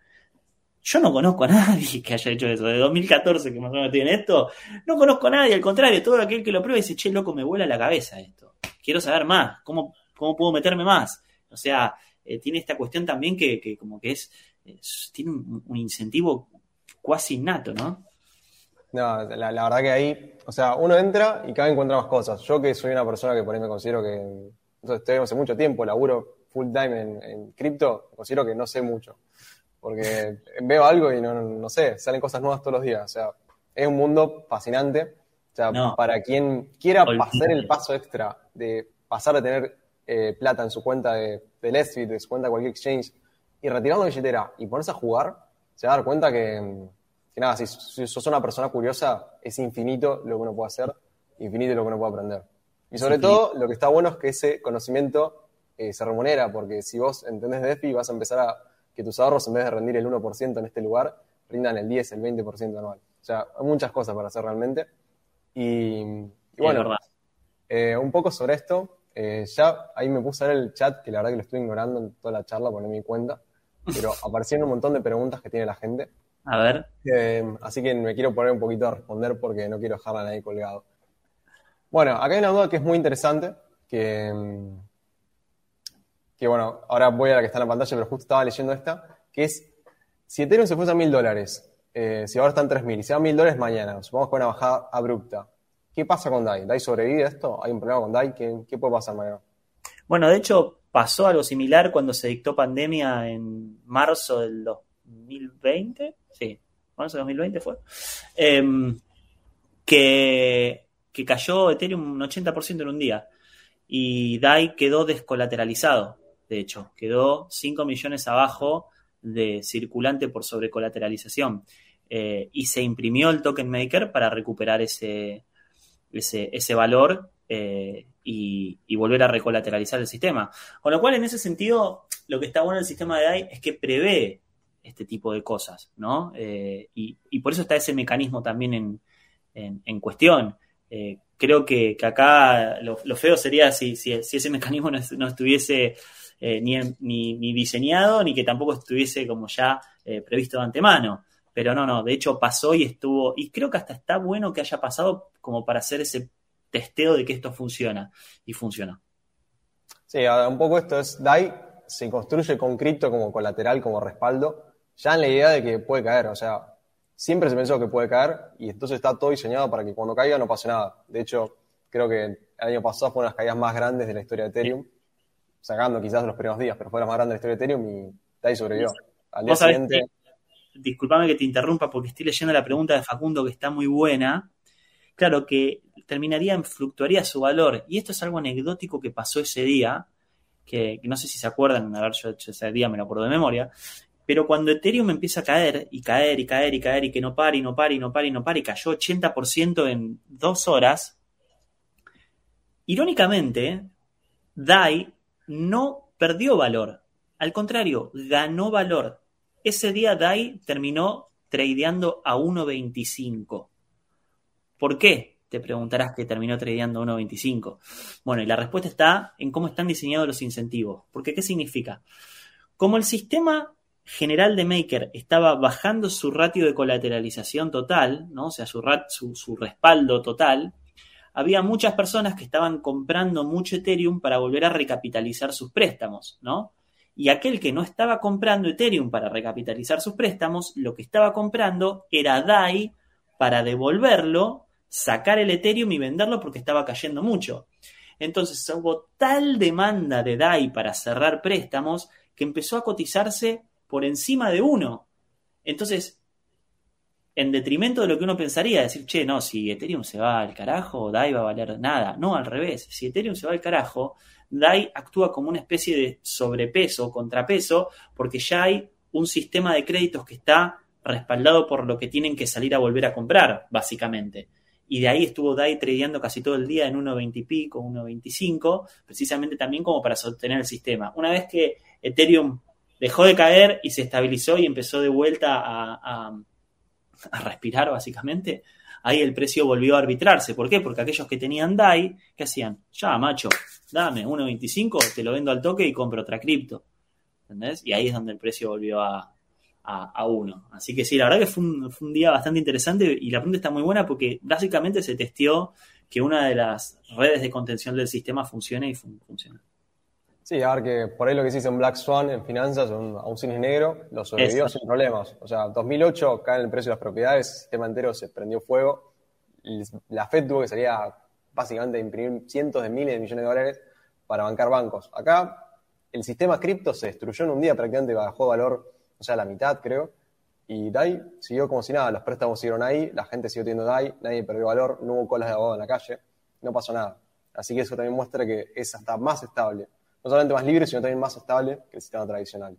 Yo no conozco a nadie que haya hecho eso. De 2014, que más o menos tiene esto, no conozco a nadie. Al contrario, todo aquel que lo prueba dice, che, loco, me vuela la cabeza esto. Quiero saber más. ¿Cómo, cómo puedo meterme más? O sea, eh, tiene esta cuestión también que, como que es, tiene un, un incentivo cuasi innato, ¿no? No, la, la verdad que ahí, o sea, uno entra y cada vez encuentra más cosas. Yo que soy una persona que por ahí me considero que, entonces estoy hace mucho tiempo, laburo full time en, en cripto, considero que no sé mucho. Porque veo algo y no, no, no sé, salen cosas nuevas todos los días. O sea, es un mundo fascinante. O sea, No. para quien quiera hacer el paso extra de pasar a tener eh, plata en su cuenta de, de Let's de su cuenta de cualquier exchange, y retirar una billetera y ponerse a jugar, se va a dar cuenta que, que nada, si, si sos una persona curiosa, es infinito lo que uno puede hacer, infinito lo que uno puede aprender. Y sobre todo, lo que está bueno es que ese conocimiento eh, se remunera, porque si vos entendés de DeFi, vas a empezar a que tus ahorros, en vez de rendir el 1% en este lugar, rindan el 10, el 20% anual. O sea, hay muchas cosas para hacer realmente. Y, bueno, eh, un poco sobre esto. eh, ya ahí me puse a ver el chat, que la verdad que lo estuve ignorando en toda la charla, por no me di cuenta. Pero aparecieron un montón de preguntas que tiene la gente. A ver, Eh, así que me quiero poner un poquito a responder porque no quiero dejarla a nadie colgado. Bueno, acá hay una duda que es muy interesante, que, mm, que bueno, ahora voy a la que está en la pantalla, pero justo estaba leyendo esta, que es, si Ethereum se fuese a mil dólares, eh, si ahora está en 3.000 y se va a mil dólares mañana, supongamos que una bajada abrupta, ¿qué pasa con DAI? ¿DAI sobrevive a esto? ¿Hay un problema con DAI? ¿Qué, qué puede pasar mañana? Bueno, de hecho, pasó algo similar cuando se dictó pandemia en marzo del 2020. Sí, marzo del 2020 fue. Em, que, que cayó Ethereum un 80% en un día. Y DAI quedó descolateralizado, de hecho. Quedó 5 millones abajo de circulante por sobrecolateralización. Eh, y se imprimió el token maker para recuperar ese, ese, ese valor eh, y, y volver a recolateralizar el sistema. Con lo cual, en ese sentido, lo que está bueno del sistema de DAI es que prevé este tipo de cosas, ¿no? Eh, y, por eso está ese mecanismo también en, en, cuestión. Eh, creo que, que acá lo, feo sería si, si, ese mecanismo no, no estuviese eh, ni, ni, diseñado, ni que tampoco estuviese como ya previsto de antemano. Pero no, no, de hecho pasó y estuvo, y creo que hasta está bueno que haya pasado como para hacer ese testeo de que esto funciona. Y funciona. Sí, un poco esto es, DAI se construye con cripto como colateral, como respaldo, ya en la idea de que puede caer, o sea, siempre se pensó que puede caer y entonces está todo diseñado para que cuando caiga no pase nada. De hecho, creo que el año pasado fue una de las caídas más grandes de la historia de Ethereum, sacando quizás los primeros días, pero fue la más grande de la historia de Ethereum y DAI sobrevivió. Al día siguiente, disculpame que te interrumpa porque estoy leyendo la pregunta de Facundo que está muy buena. Claro que terminaría en fluctuaría su valor. Y esto es algo anecdótico que pasó ese día, que, que no sé si se acuerdan, a ver, yo, yo ese día me lo acuerdo de memoria. Pero cuando Ethereum empieza a caer y caer y caer y caer y que no para y no para y no para y no para y cayó 80% en dos horas, irónicamente, DAI no perdió valor. Al contrario, ganó valor. Ese día DAI terminó tradeando a 1.25. ¿Por qué? Te preguntarás que terminó tradeando a 1.25. Bueno, y la respuesta está en cómo están diseñados los incentivos. Porque, ¿qué significa? Como el sistema general de Maker estaba bajando su ratio de colateralización total, ¿no? o sea, su, su respaldo total, había muchas personas que estaban comprando mucho Ethereum para volver a recapitalizar sus préstamos, ¿no? Y aquel que no estaba comprando Ethereum para recapitalizar sus préstamos, lo que estaba comprando era DAI para devolverlo, sacar el Ethereum y venderlo porque estaba cayendo mucho. Entonces hubo tal demanda de DAI para cerrar préstamos que empezó a cotizarse por encima de uno. Entonces, en detrimento de lo que uno pensaría, decir, che, no, si Ethereum se va al carajo, DAI va a valer nada. No, al revés. Si Ethereum se va al carajo, DAI actúa como una especie de sobrepeso, contrapeso, porque ya hay un sistema de créditos que está respaldado por lo que tienen que salir a volver a comprar, básicamente. Y de ahí estuvo DAI tradeando casi todo el día en 1.20 y pico, 1.25, precisamente también como para sostener el sistema. Una vez que Ethereum dejó de caer y se estabilizó y empezó de vuelta a, a, respirar, básicamente, ahí el precio volvió a arbitrarse. ¿Por qué? Porque aquellos que tenían DAI, ¿qué hacían? Ya, macho, dame 1.25, te lo vendo al toque y compro otra cripto. ¿Entendés? Y ahí es donde el precio volvió a, a, uno. Así que sí, la verdad que fue un, día bastante interesante y la pregunta está muy buena porque básicamente se testeó que una de las redes de contención del sistema funcione y fun- funciona. Sí, a ver que por ahí lo que se dice en Black Swan en finanzas, un, a un cine negro, lo sobrevivió sin problemas. O sea, 2008 cae el precio de las propiedades, el sistema entero se prendió fuego. Y la Fed tuvo que salir a básicamente imprimir cientos de miles de millones de dólares para bancar bancos. Acá el sistema cripto se destruyó en un día, prácticamente bajó valor, o sea, la mitad creo. Y DAI siguió como si nada, los préstamos siguieron ahí, la gente siguió teniendo DAI, nadie perdió valor, no hubo colas de abogado en la calle, no pasó nada. Así que eso también muestra que es hasta más estable no solamente más libre, sino también más estable que el sistema tradicional.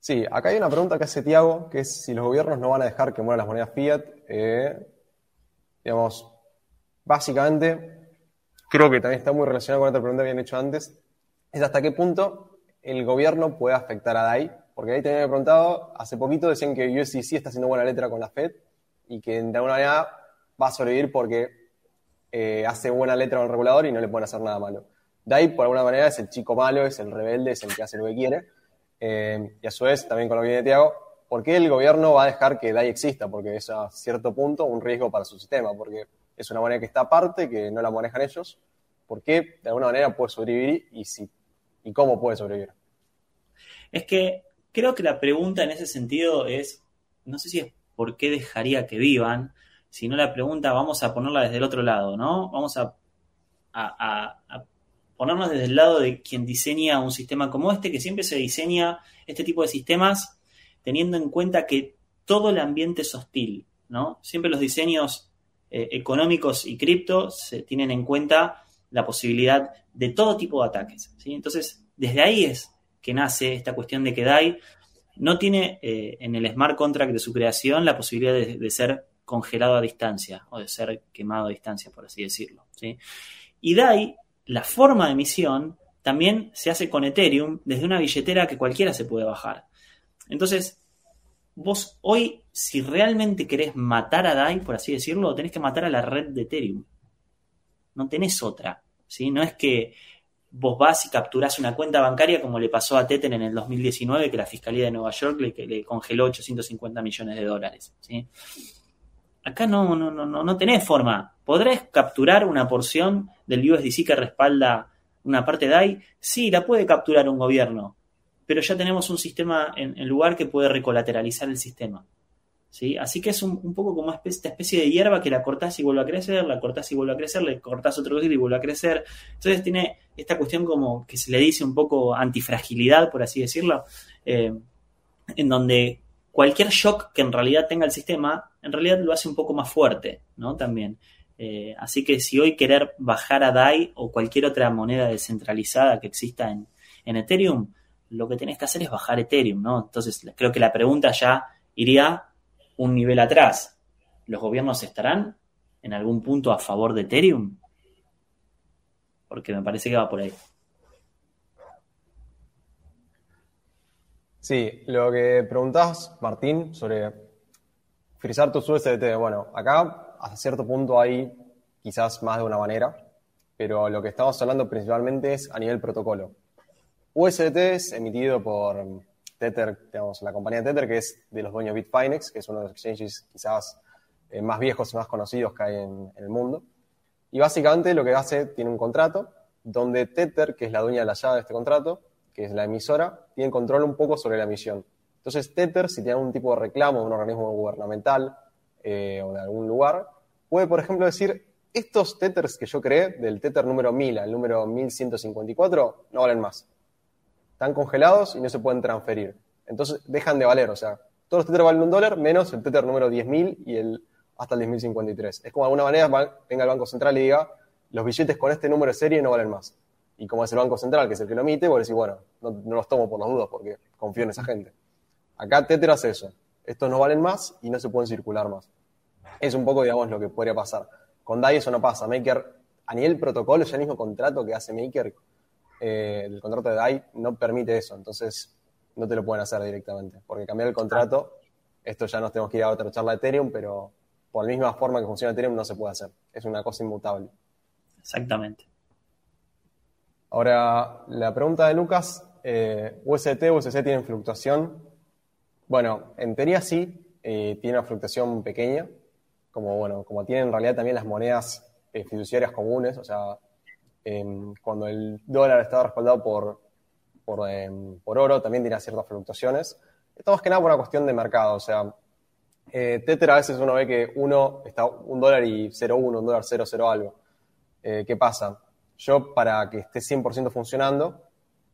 Sí, acá hay una pregunta que hace Tiago, que es si los gobiernos no van a dejar que mueran las monedas fiat. Eh, digamos, básicamente, creo que también está muy relacionado con otra pregunta que habían hecho antes, es hasta qué punto el gobierno puede afectar a DAI, porque ahí también me preguntado, hace poquito decían que USDC está haciendo buena letra con la Fed y que de alguna manera va a sobrevivir porque eh, hace buena letra el regulador y no le pueden hacer nada malo. DAI, por alguna manera, es el chico malo, es el rebelde, es el que hace lo que quiere. Eh, y a su vez, también con lo que viene Tiago, ¿por qué el gobierno va a dejar que DAI exista? Porque es a cierto punto un riesgo para su sistema, porque es una moneda que está aparte, que no la manejan ellos. ¿Por qué de alguna manera puede sobrevivir y, si, y cómo puede sobrevivir? Es que creo que la pregunta en ese sentido es, no sé si es por qué dejaría que vivan, sino la pregunta vamos a ponerla desde el otro lado, ¿no? Vamos a, ponernos desde el lado de quien diseña un sistema como este, que siempre se diseña este tipo de sistemas teniendo en cuenta que todo el ambiente es hostil, ¿no? Siempre los diseños eh, económicos y cripto se tienen en cuenta la posibilidad de todo tipo de ataques, ¿sí? Entonces, desde ahí es que nace esta cuestión de que DAI no tiene eh, en el smart contract de su creación la posibilidad de ser congelado a distancia o de ser quemado a distancia, por así decirlo. ¿sí? Y DAI, la forma de emisión, también se hace con Ethereum desde una billetera que cualquiera se puede bajar. Entonces, vos hoy, si realmente querés matar a DAI, por así decirlo, tenés que matar a la red de Ethereum. No tenés otra. ¿sí? No es que vos vas y capturás una cuenta bancaria como le pasó a Tether en el 2019, que la Fiscalía de Nueva York le, congeló 850 millones de dólares. ¿sí? Acá no, no, no, no tenés forma. ¿Podrás capturar una porción del USDC que respalda una parte de ahí? Sí, la puede capturar un gobierno, pero ya tenemos un sistema en, lugar que puede recolateralizar el sistema. ¿sí? Así que es un, poco como esta especie de hierba que la cortás y vuelve a crecer, la cortás y vuelve a crecer, le cortás otro y vuelve a crecer. Entonces tiene esta cuestión como que se le dice un poco antifragilidad, por así decirlo, eh, en donde cualquier shock que en realidad tenga el sistema, en realidad lo hace un poco más fuerte, ¿no? También. Eh, así que si hoy querer bajar a DAI o cualquier otra moneda descentralizada que exista en, Ethereum, lo que tenés que hacer es bajar Ethereum, ¿no? Entonces creo que la pregunta ya iría un nivel atrás. ¿Los gobiernos estarán en algún punto a favor de Ethereum? Porque me parece que va por ahí. Sí, lo que preguntabas, Martín, sobre frizar tus USDT. Bueno, acá hasta cierto punto hay quizás más de una manera, pero lo que estamos hablando principalmente es a nivel protocolo. USDT es emitido por Tether, digamos, la compañía Tether, que es de los dueños Bitfinex, que es uno de los exchanges quizás eh, más viejos y más conocidos que hay en, el mundo. Y básicamente lo que hace, tiene un contrato donde Tether, que es la dueña de la llave de este contrato, que es la emisora, tiene control un poco sobre la emisión. Entonces, Tether, si tiene algún tipo de reclamo de un organismo gubernamental eh, o de algún lugar, puede, por ejemplo, decir, estos Tethers que yo creé, del Tether número 1000 al número 1154, no valen más. Están congelados y no se pueden transferir. Entonces, dejan de valer. O sea, todos los Tether valen un dólar, menos el Tether número 10.000 y el hasta el 10.053. Es como de alguna manera venga el Banco Central y diga, los billetes con este número de serie no valen más y como es el Banco Central, que es el que lo emite, vos decís, bueno, no, los tomo por las dudas porque confío en esa gente. Acá Tether hace eso. Estos no valen más y no se pueden circular más. Es un poco, digamos, lo que podría pasar. Con DAI eso no pasa. Maker, a nivel protocolo, ya el mismo contrato que hace Maker, eh, el contrato de DAI, no permite eso. Entonces, no te lo pueden hacer directamente. Porque cambiar el contrato, esto ya nos tenemos que ir a otra charla de Ethereum, pero por la misma forma que funciona Ethereum no se puede hacer. Es una cosa inmutable. Exactamente. Ahora, la pregunta de Lucas, eh, ¿UST, USC tienen fluctuación? Bueno, en teoría sí, tiene una fluctuación pequeña, como, bueno, como tienen en realidad también las monedas eh, fiduciarias comunes, o sea, em, cuando el dólar estaba respaldado por, por, em, por oro, también tenía ciertas fluctuaciones. Esto más que nada por una cuestión de mercado, o sea, eh, Tether a veces uno ve que uno está un dólar y 0,1, un dólar 0,0 algo. Eh, ¿Qué pasa? Yo para que esté 100% funcionando,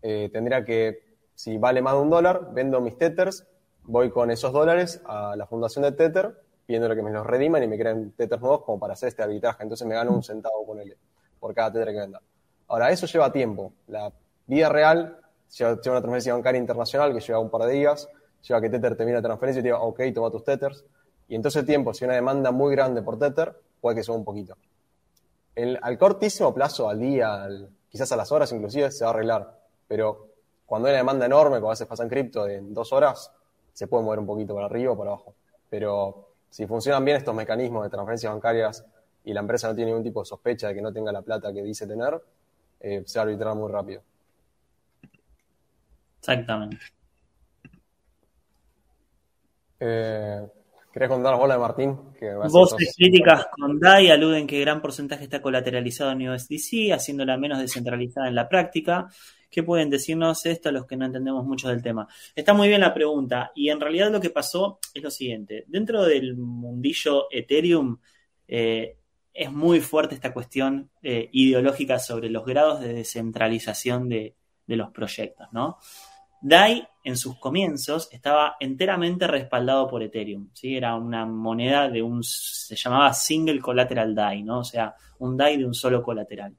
eh, tendría que, si vale más de un dólar, vendo mis Tethers, voy con esos dólares a la fundación de Tether, pidiéndole que me los rediman y me creen Tethers nuevos como para hacer este arbitraje. Entonces me gano un centavo con él por cada Tether que venda. Ahora, eso lleva tiempo. La vida real lleva, una transferencia bancaria internacional que lleva un par de días, lleva que Tether termine la transferencia y te diga, ok, toma tus Tethers. Y en todo ese tiempo, si hay una demanda muy grande por Tether, puede que suba un poquito. Al cortísimo plazo, al día, al- quizás a las horas inclusive, se va a arreglar. Pero cuando hay una demanda enorme, como a veces pasa en cripto, de en dos horas, se puede mover un poquito para arriba o para abajo. Pero si funcionan bien estos mecanismos de transferencias bancarias y la empresa no tiene ningún tipo de sospecha de que no tenga la plata que dice tener, eh, se va a arbitrar muy rápido. Exactamente. Eh, ¿Querés contar vos la de Martín? Que Voces críticas con DAI aluden que gran porcentaje está colateralizado en USDC, haciéndola menos descentralizada en la práctica. ¿Qué pueden decirnos esto a los que no entendemos mucho del tema? Está muy bien la pregunta y en realidad lo que pasó es lo siguiente. Dentro del mundillo Ethereum eh, es muy fuerte esta cuestión eh, ideológica sobre los grados de descentralización de, de los proyectos, ¿no? DAI en sus comienzos estaba enteramente respaldado por Ethereum, ¿sí? Era una moneda de un, se llamaba Single Collateral DAI, ¿no? O sea, un DAI de un solo colateral.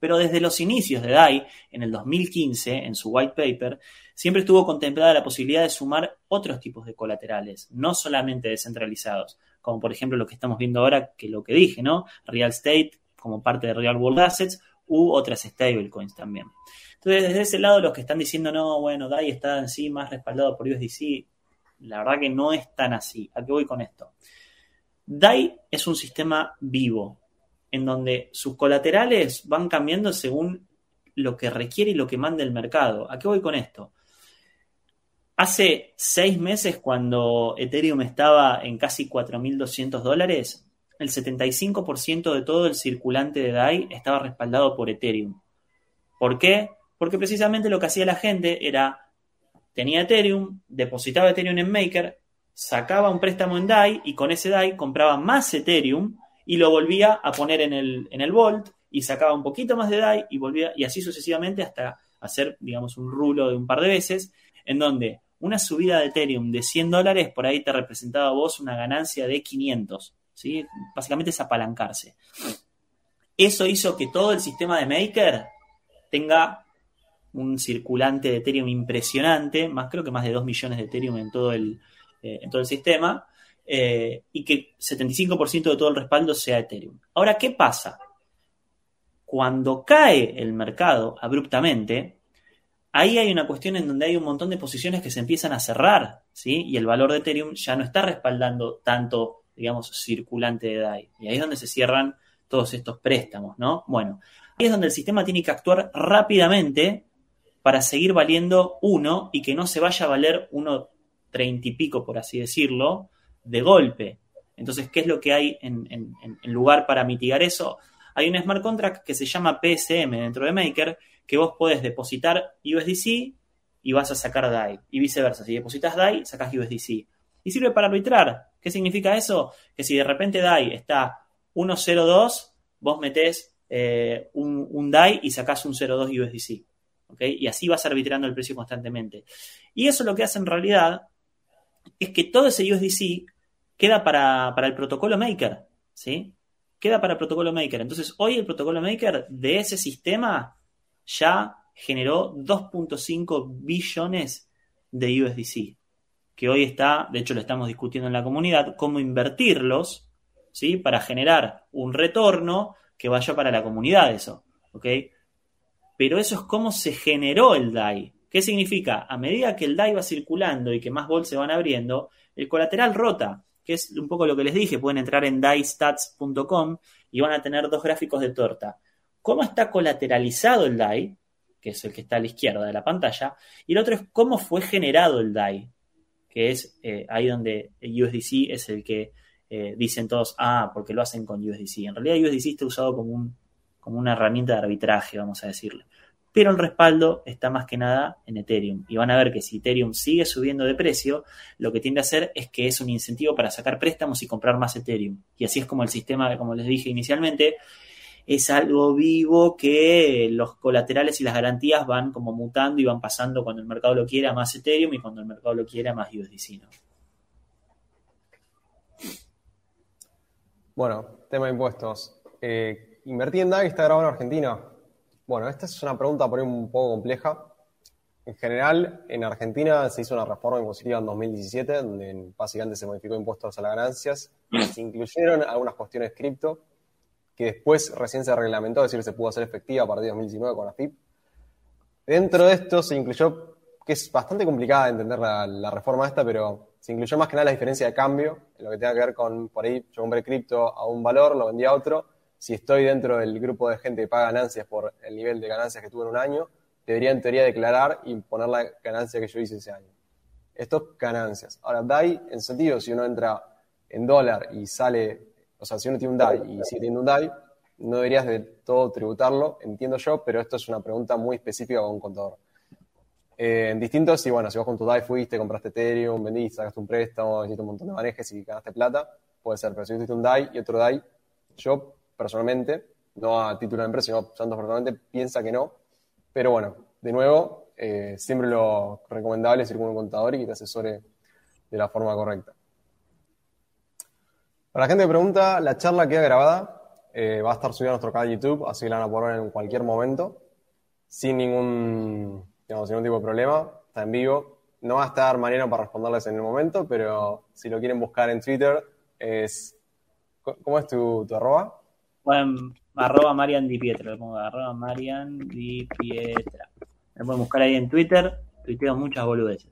Pero desde los inicios de DAI, en el 2015, en su white paper, siempre estuvo contemplada la posibilidad de sumar otros tipos de colaterales, no solamente descentralizados, como por ejemplo lo que estamos viendo ahora, que lo que dije, ¿no? Real Estate como parte de Real World Assets u otras stablecoins también. Entonces, desde ese lado, los que están diciendo, no, bueno, DAI está en sí más respaldado por USDC, la verdad que no es tan así. ¿A qué voy con esto? DAI es un sistema vivo, en donde sus colaterales van cambiando según lo que requiere y lo que manda el mercado. ¿A qué voy con esto? Hace seis meses, cuando Ethereum estaba en casi 4.200 dólares, el 75% de todo el circulante de DAI estaba respaldado por Ethereum. ¿Por qué? Porque precisamente lo que hacía la gente era, tenía Ethereum, depositaba Ethereum en Maker, sacaba un préstamo en DAI y con ese DAI compraba más Ethereum y lo volvía a poner en el, en el Vault y sacaba un poquito más de DAI y volvía, y así sucesivamente hasta hacer, digamos, un rulo de un par de veces, en donde una subida de Ethereum de 100 dólares por ahí te representaba a vos una ganancia de 500, ¿sí? Básicamente es apalancarse. Eso hizo que todo el sistema de Maker tenga un circulante de Ethereum impresionante, más creo que más de 2 millones de Ethereum en todo el, eh, en todo el sistema, eh, y que 75% de todo el respaldo sea Ethereum. Ahora, ¿qué pasa? Cuando cae el mercado abruptamente, ahí hay una cuestión en donde hay un montón de posiciones que se empiezan a cerrar, ¿sí? Y el valor de Ethereum ya no está respaldando tanto, digamos, circulante de DAI. Y ahí es donde se cierran todos estos préstamos, ¿no? Bueno, ahí es donde el sistema tiene que actuar rápidamente para seguir valiendo uno y que no se vaya a valer uno treinta y pico, por así decirlo, de golpe. Entonces, ¿qué es lo que hay en, lugar para mitigar eso? Hay un smart contract que se llama PSM dentro de Maker, que vos podés depositar USDC y vas a sacar DAI, y viceversa. Si depositas DAI, sacas USDC. Y sirve para arbitrar. ¿Qué significa eso? Que si de repente DAI está 1.02, vos metés eh, un, un, DAI y sacás un 0.2 USDC. Y así vas arbitrando el precio constantemente. Y eso lo que hace en realidad es que todo ese USDC queda para, para el protocolo Maker. ¿sí? Queda para el protocolo Maker. Entonces, hoy el protocolo Maker de ese sistema ya generó 2.5 billones de USDC. Que hoy está, de hecho lo estamos discutiendo en la comunidad, cómo invertirlos ¿sí? para generar un retorno que vaya para la comunidad eso. ¿ok? Pero eso es cómo se generó el DAI. ¿Qué significa? A medida que el DAI va circulando y que más bols se van abriendo, el colateral rota, que es un poco lo que les dije. Pueden entrar en daistats.com y van a tener dos gráficos de torta. Cómo está colateralizado el DAI, que es el que está a la izquierda de la pantalla, y el otro es cómo fue generado el DAI, que es eh, ahí donde USDC es el que eh, dicen todos, ah, porque lo hacen con USDC. En realidad USDC está usado como un como una herramienta de arbitraje, vamos a decirle. Pero el respaldo está más que nada en Ethereum. Y van a ver que si Ethereum sigue subiendo de precio, lo que tiende a hacer es que es un incentivo para sacar préstamos y comprar más Ethereum. Y así es como el sistema, como les dije inicialmente, es algo vivo que los colaterales y las garantías van como mutando y van pasando cuando el mercado lo quiera más Ethereum y cuando el mercado lo quiera más USDC. ¿no? Bueno, tema de impuestos. Eh, ¿Invertí en DAI está grabado en Argentina? Bueno, esta es una pregunta por ahí un poco compleja. En general, en Argentina se hizo una reforma impositiva en 2017, donde básicamente se modificó impuestos a las ganancias, se incluyeron algunas cuestiones cripto, que después recién se reglamentó, es decir, se pudo hacer efectiva a partir de 2019 con la FIP. Dentro de esto se incluyó, que es bastante complicada de entender la, la reforma esta, pero se incluyó más que nada la diferencia de cambio, en lo que tenga que ver con, por ahí, yo compré cripto a un valor, lo vendí a otro, si estoy dentro del grupo de gente que paga ganancias por el nivel de ganancias que tuve en un año, debería en teoría declarar y poner la ganancia que yo hice ese año. Esto es ganancias. Ahora, DAI, en sentido, si uno entra en dólar y sale, o sea, si uno tiene un DAI y sigue teniendo un DAI, no deberías de todo tributarlo, entiendo yo, pero esto es una pregunta muy específica con un contador. Eh, en distintos, si bueno, si vos con tu DAI fuiste, compraste Ethereum, vendiste, sacaste un préstamo, hiciste un montón de manejes y ganaste plata, puede ser, pero si hiciste un DAI y otro DAI, yo personalmente, no a título de empresa, sino Santos personalmente, piensa que no. Pero bueno, de nuevo, eh, siempre lo recomendable es ir con un contador y que te asesore de la forma correcta. Para la gente que pregunta, la charla queda grabada, eh, va a estar subida a nuestro canal YouTube, así que la van a poder ver en cualquier momento, sin ningún, digamos, sin ningún tipo de problema, está en vivo. No va a estar Mariano para responderles en el momento, pero si lo quieren buscar en Twitter, es... ¿Cómo es tu, tu arroba? Bueno, arroba Marian Di Pietra, le pongo arroba Marian Di Pietra. Me pueden buscar ahí en Twitter, tuiteo muchas boludeces.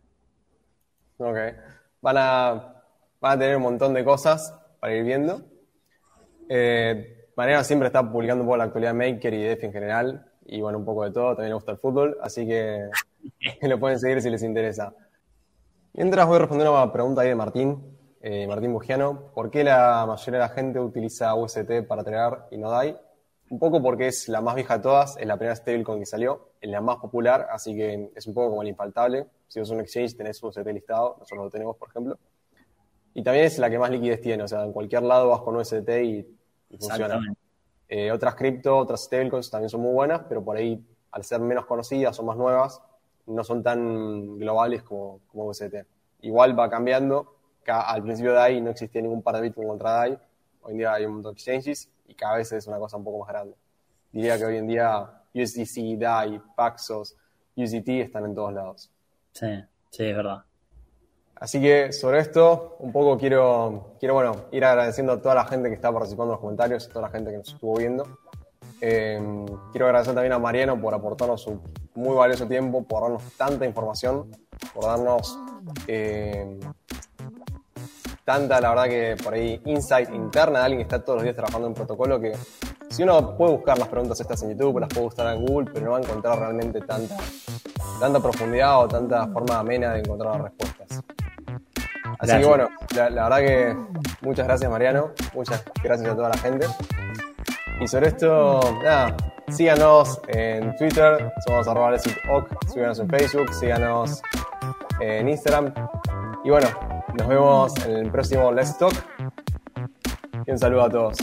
Ok. Van a, van a tener un montón de cosas para ir viendo. Eh, Mariano siempre está publicando un poco la actualidad de Maker y DeFi en general, y bueno, un poco de todo, también le gusta el fútbol, así que lo pueden seguir si les interesa. Mientras voy a responder una pregunta ahí de Martín, eh, Martín Bugiano, ¿por qué la mayoría de la gente utiliza UST para tradear y no DAI? Un poco porque es la más vieja de todas, es la primera stablecoin que salió, es la más popular, así que es un poco como el infaltable. Si vos un exchange tenés UST listado, nosotros lo tenemos, por ejemplo. Y también es la que más liquidez tiene, o sea, en cualquier lado vas con UST y, y funciona. Eh, otras cripto, otras stablecoins también son muy buenas, pero por ahí, al ser menos conocidas o más nuevas, no son tan globales como, como UST. Igual va cambiando, al principio de DAI no existía ningún par de Bitcoin contra DAI, hoy en día hay un montón de exchanges y cada vez es una cosa un poco más grande. Diría que hoy en día USDC, DAI, Paxos, USDT están en todos lados. Sí, sí, es verdad. Así que sobre esto, un poco quiero, quiero bueno, ir agradeciendo a toda la gente que está participando en los comentarios, a toda la gente que nos estuvo viendo. Eh, quiero agradecer también a Mariano por aportarnos su muy valioso tiempo, por darnos tanta información, por darnos eh, tanta, la verdad que por ahí, insight interna de alguien que está todos los días trabajando en protocolo que si uno puede buscar las preguntas estas en YouTube, las puede buscar en Google, pero no va a encontrar realmente tanta, tanta profundidad o tanta forma amena de encontrar las respuestas. Así Gracias. que bueno, la, la verdad que muchas gracias Mariano, muchas gracias a toda la gente. Y sobre esto, nada, síganos en Twitter, somos arroba síganos en Facebook, síganos en Instagram. Y bueno, nos vemos en el próximo Let's Talk. Y un saludo a todos.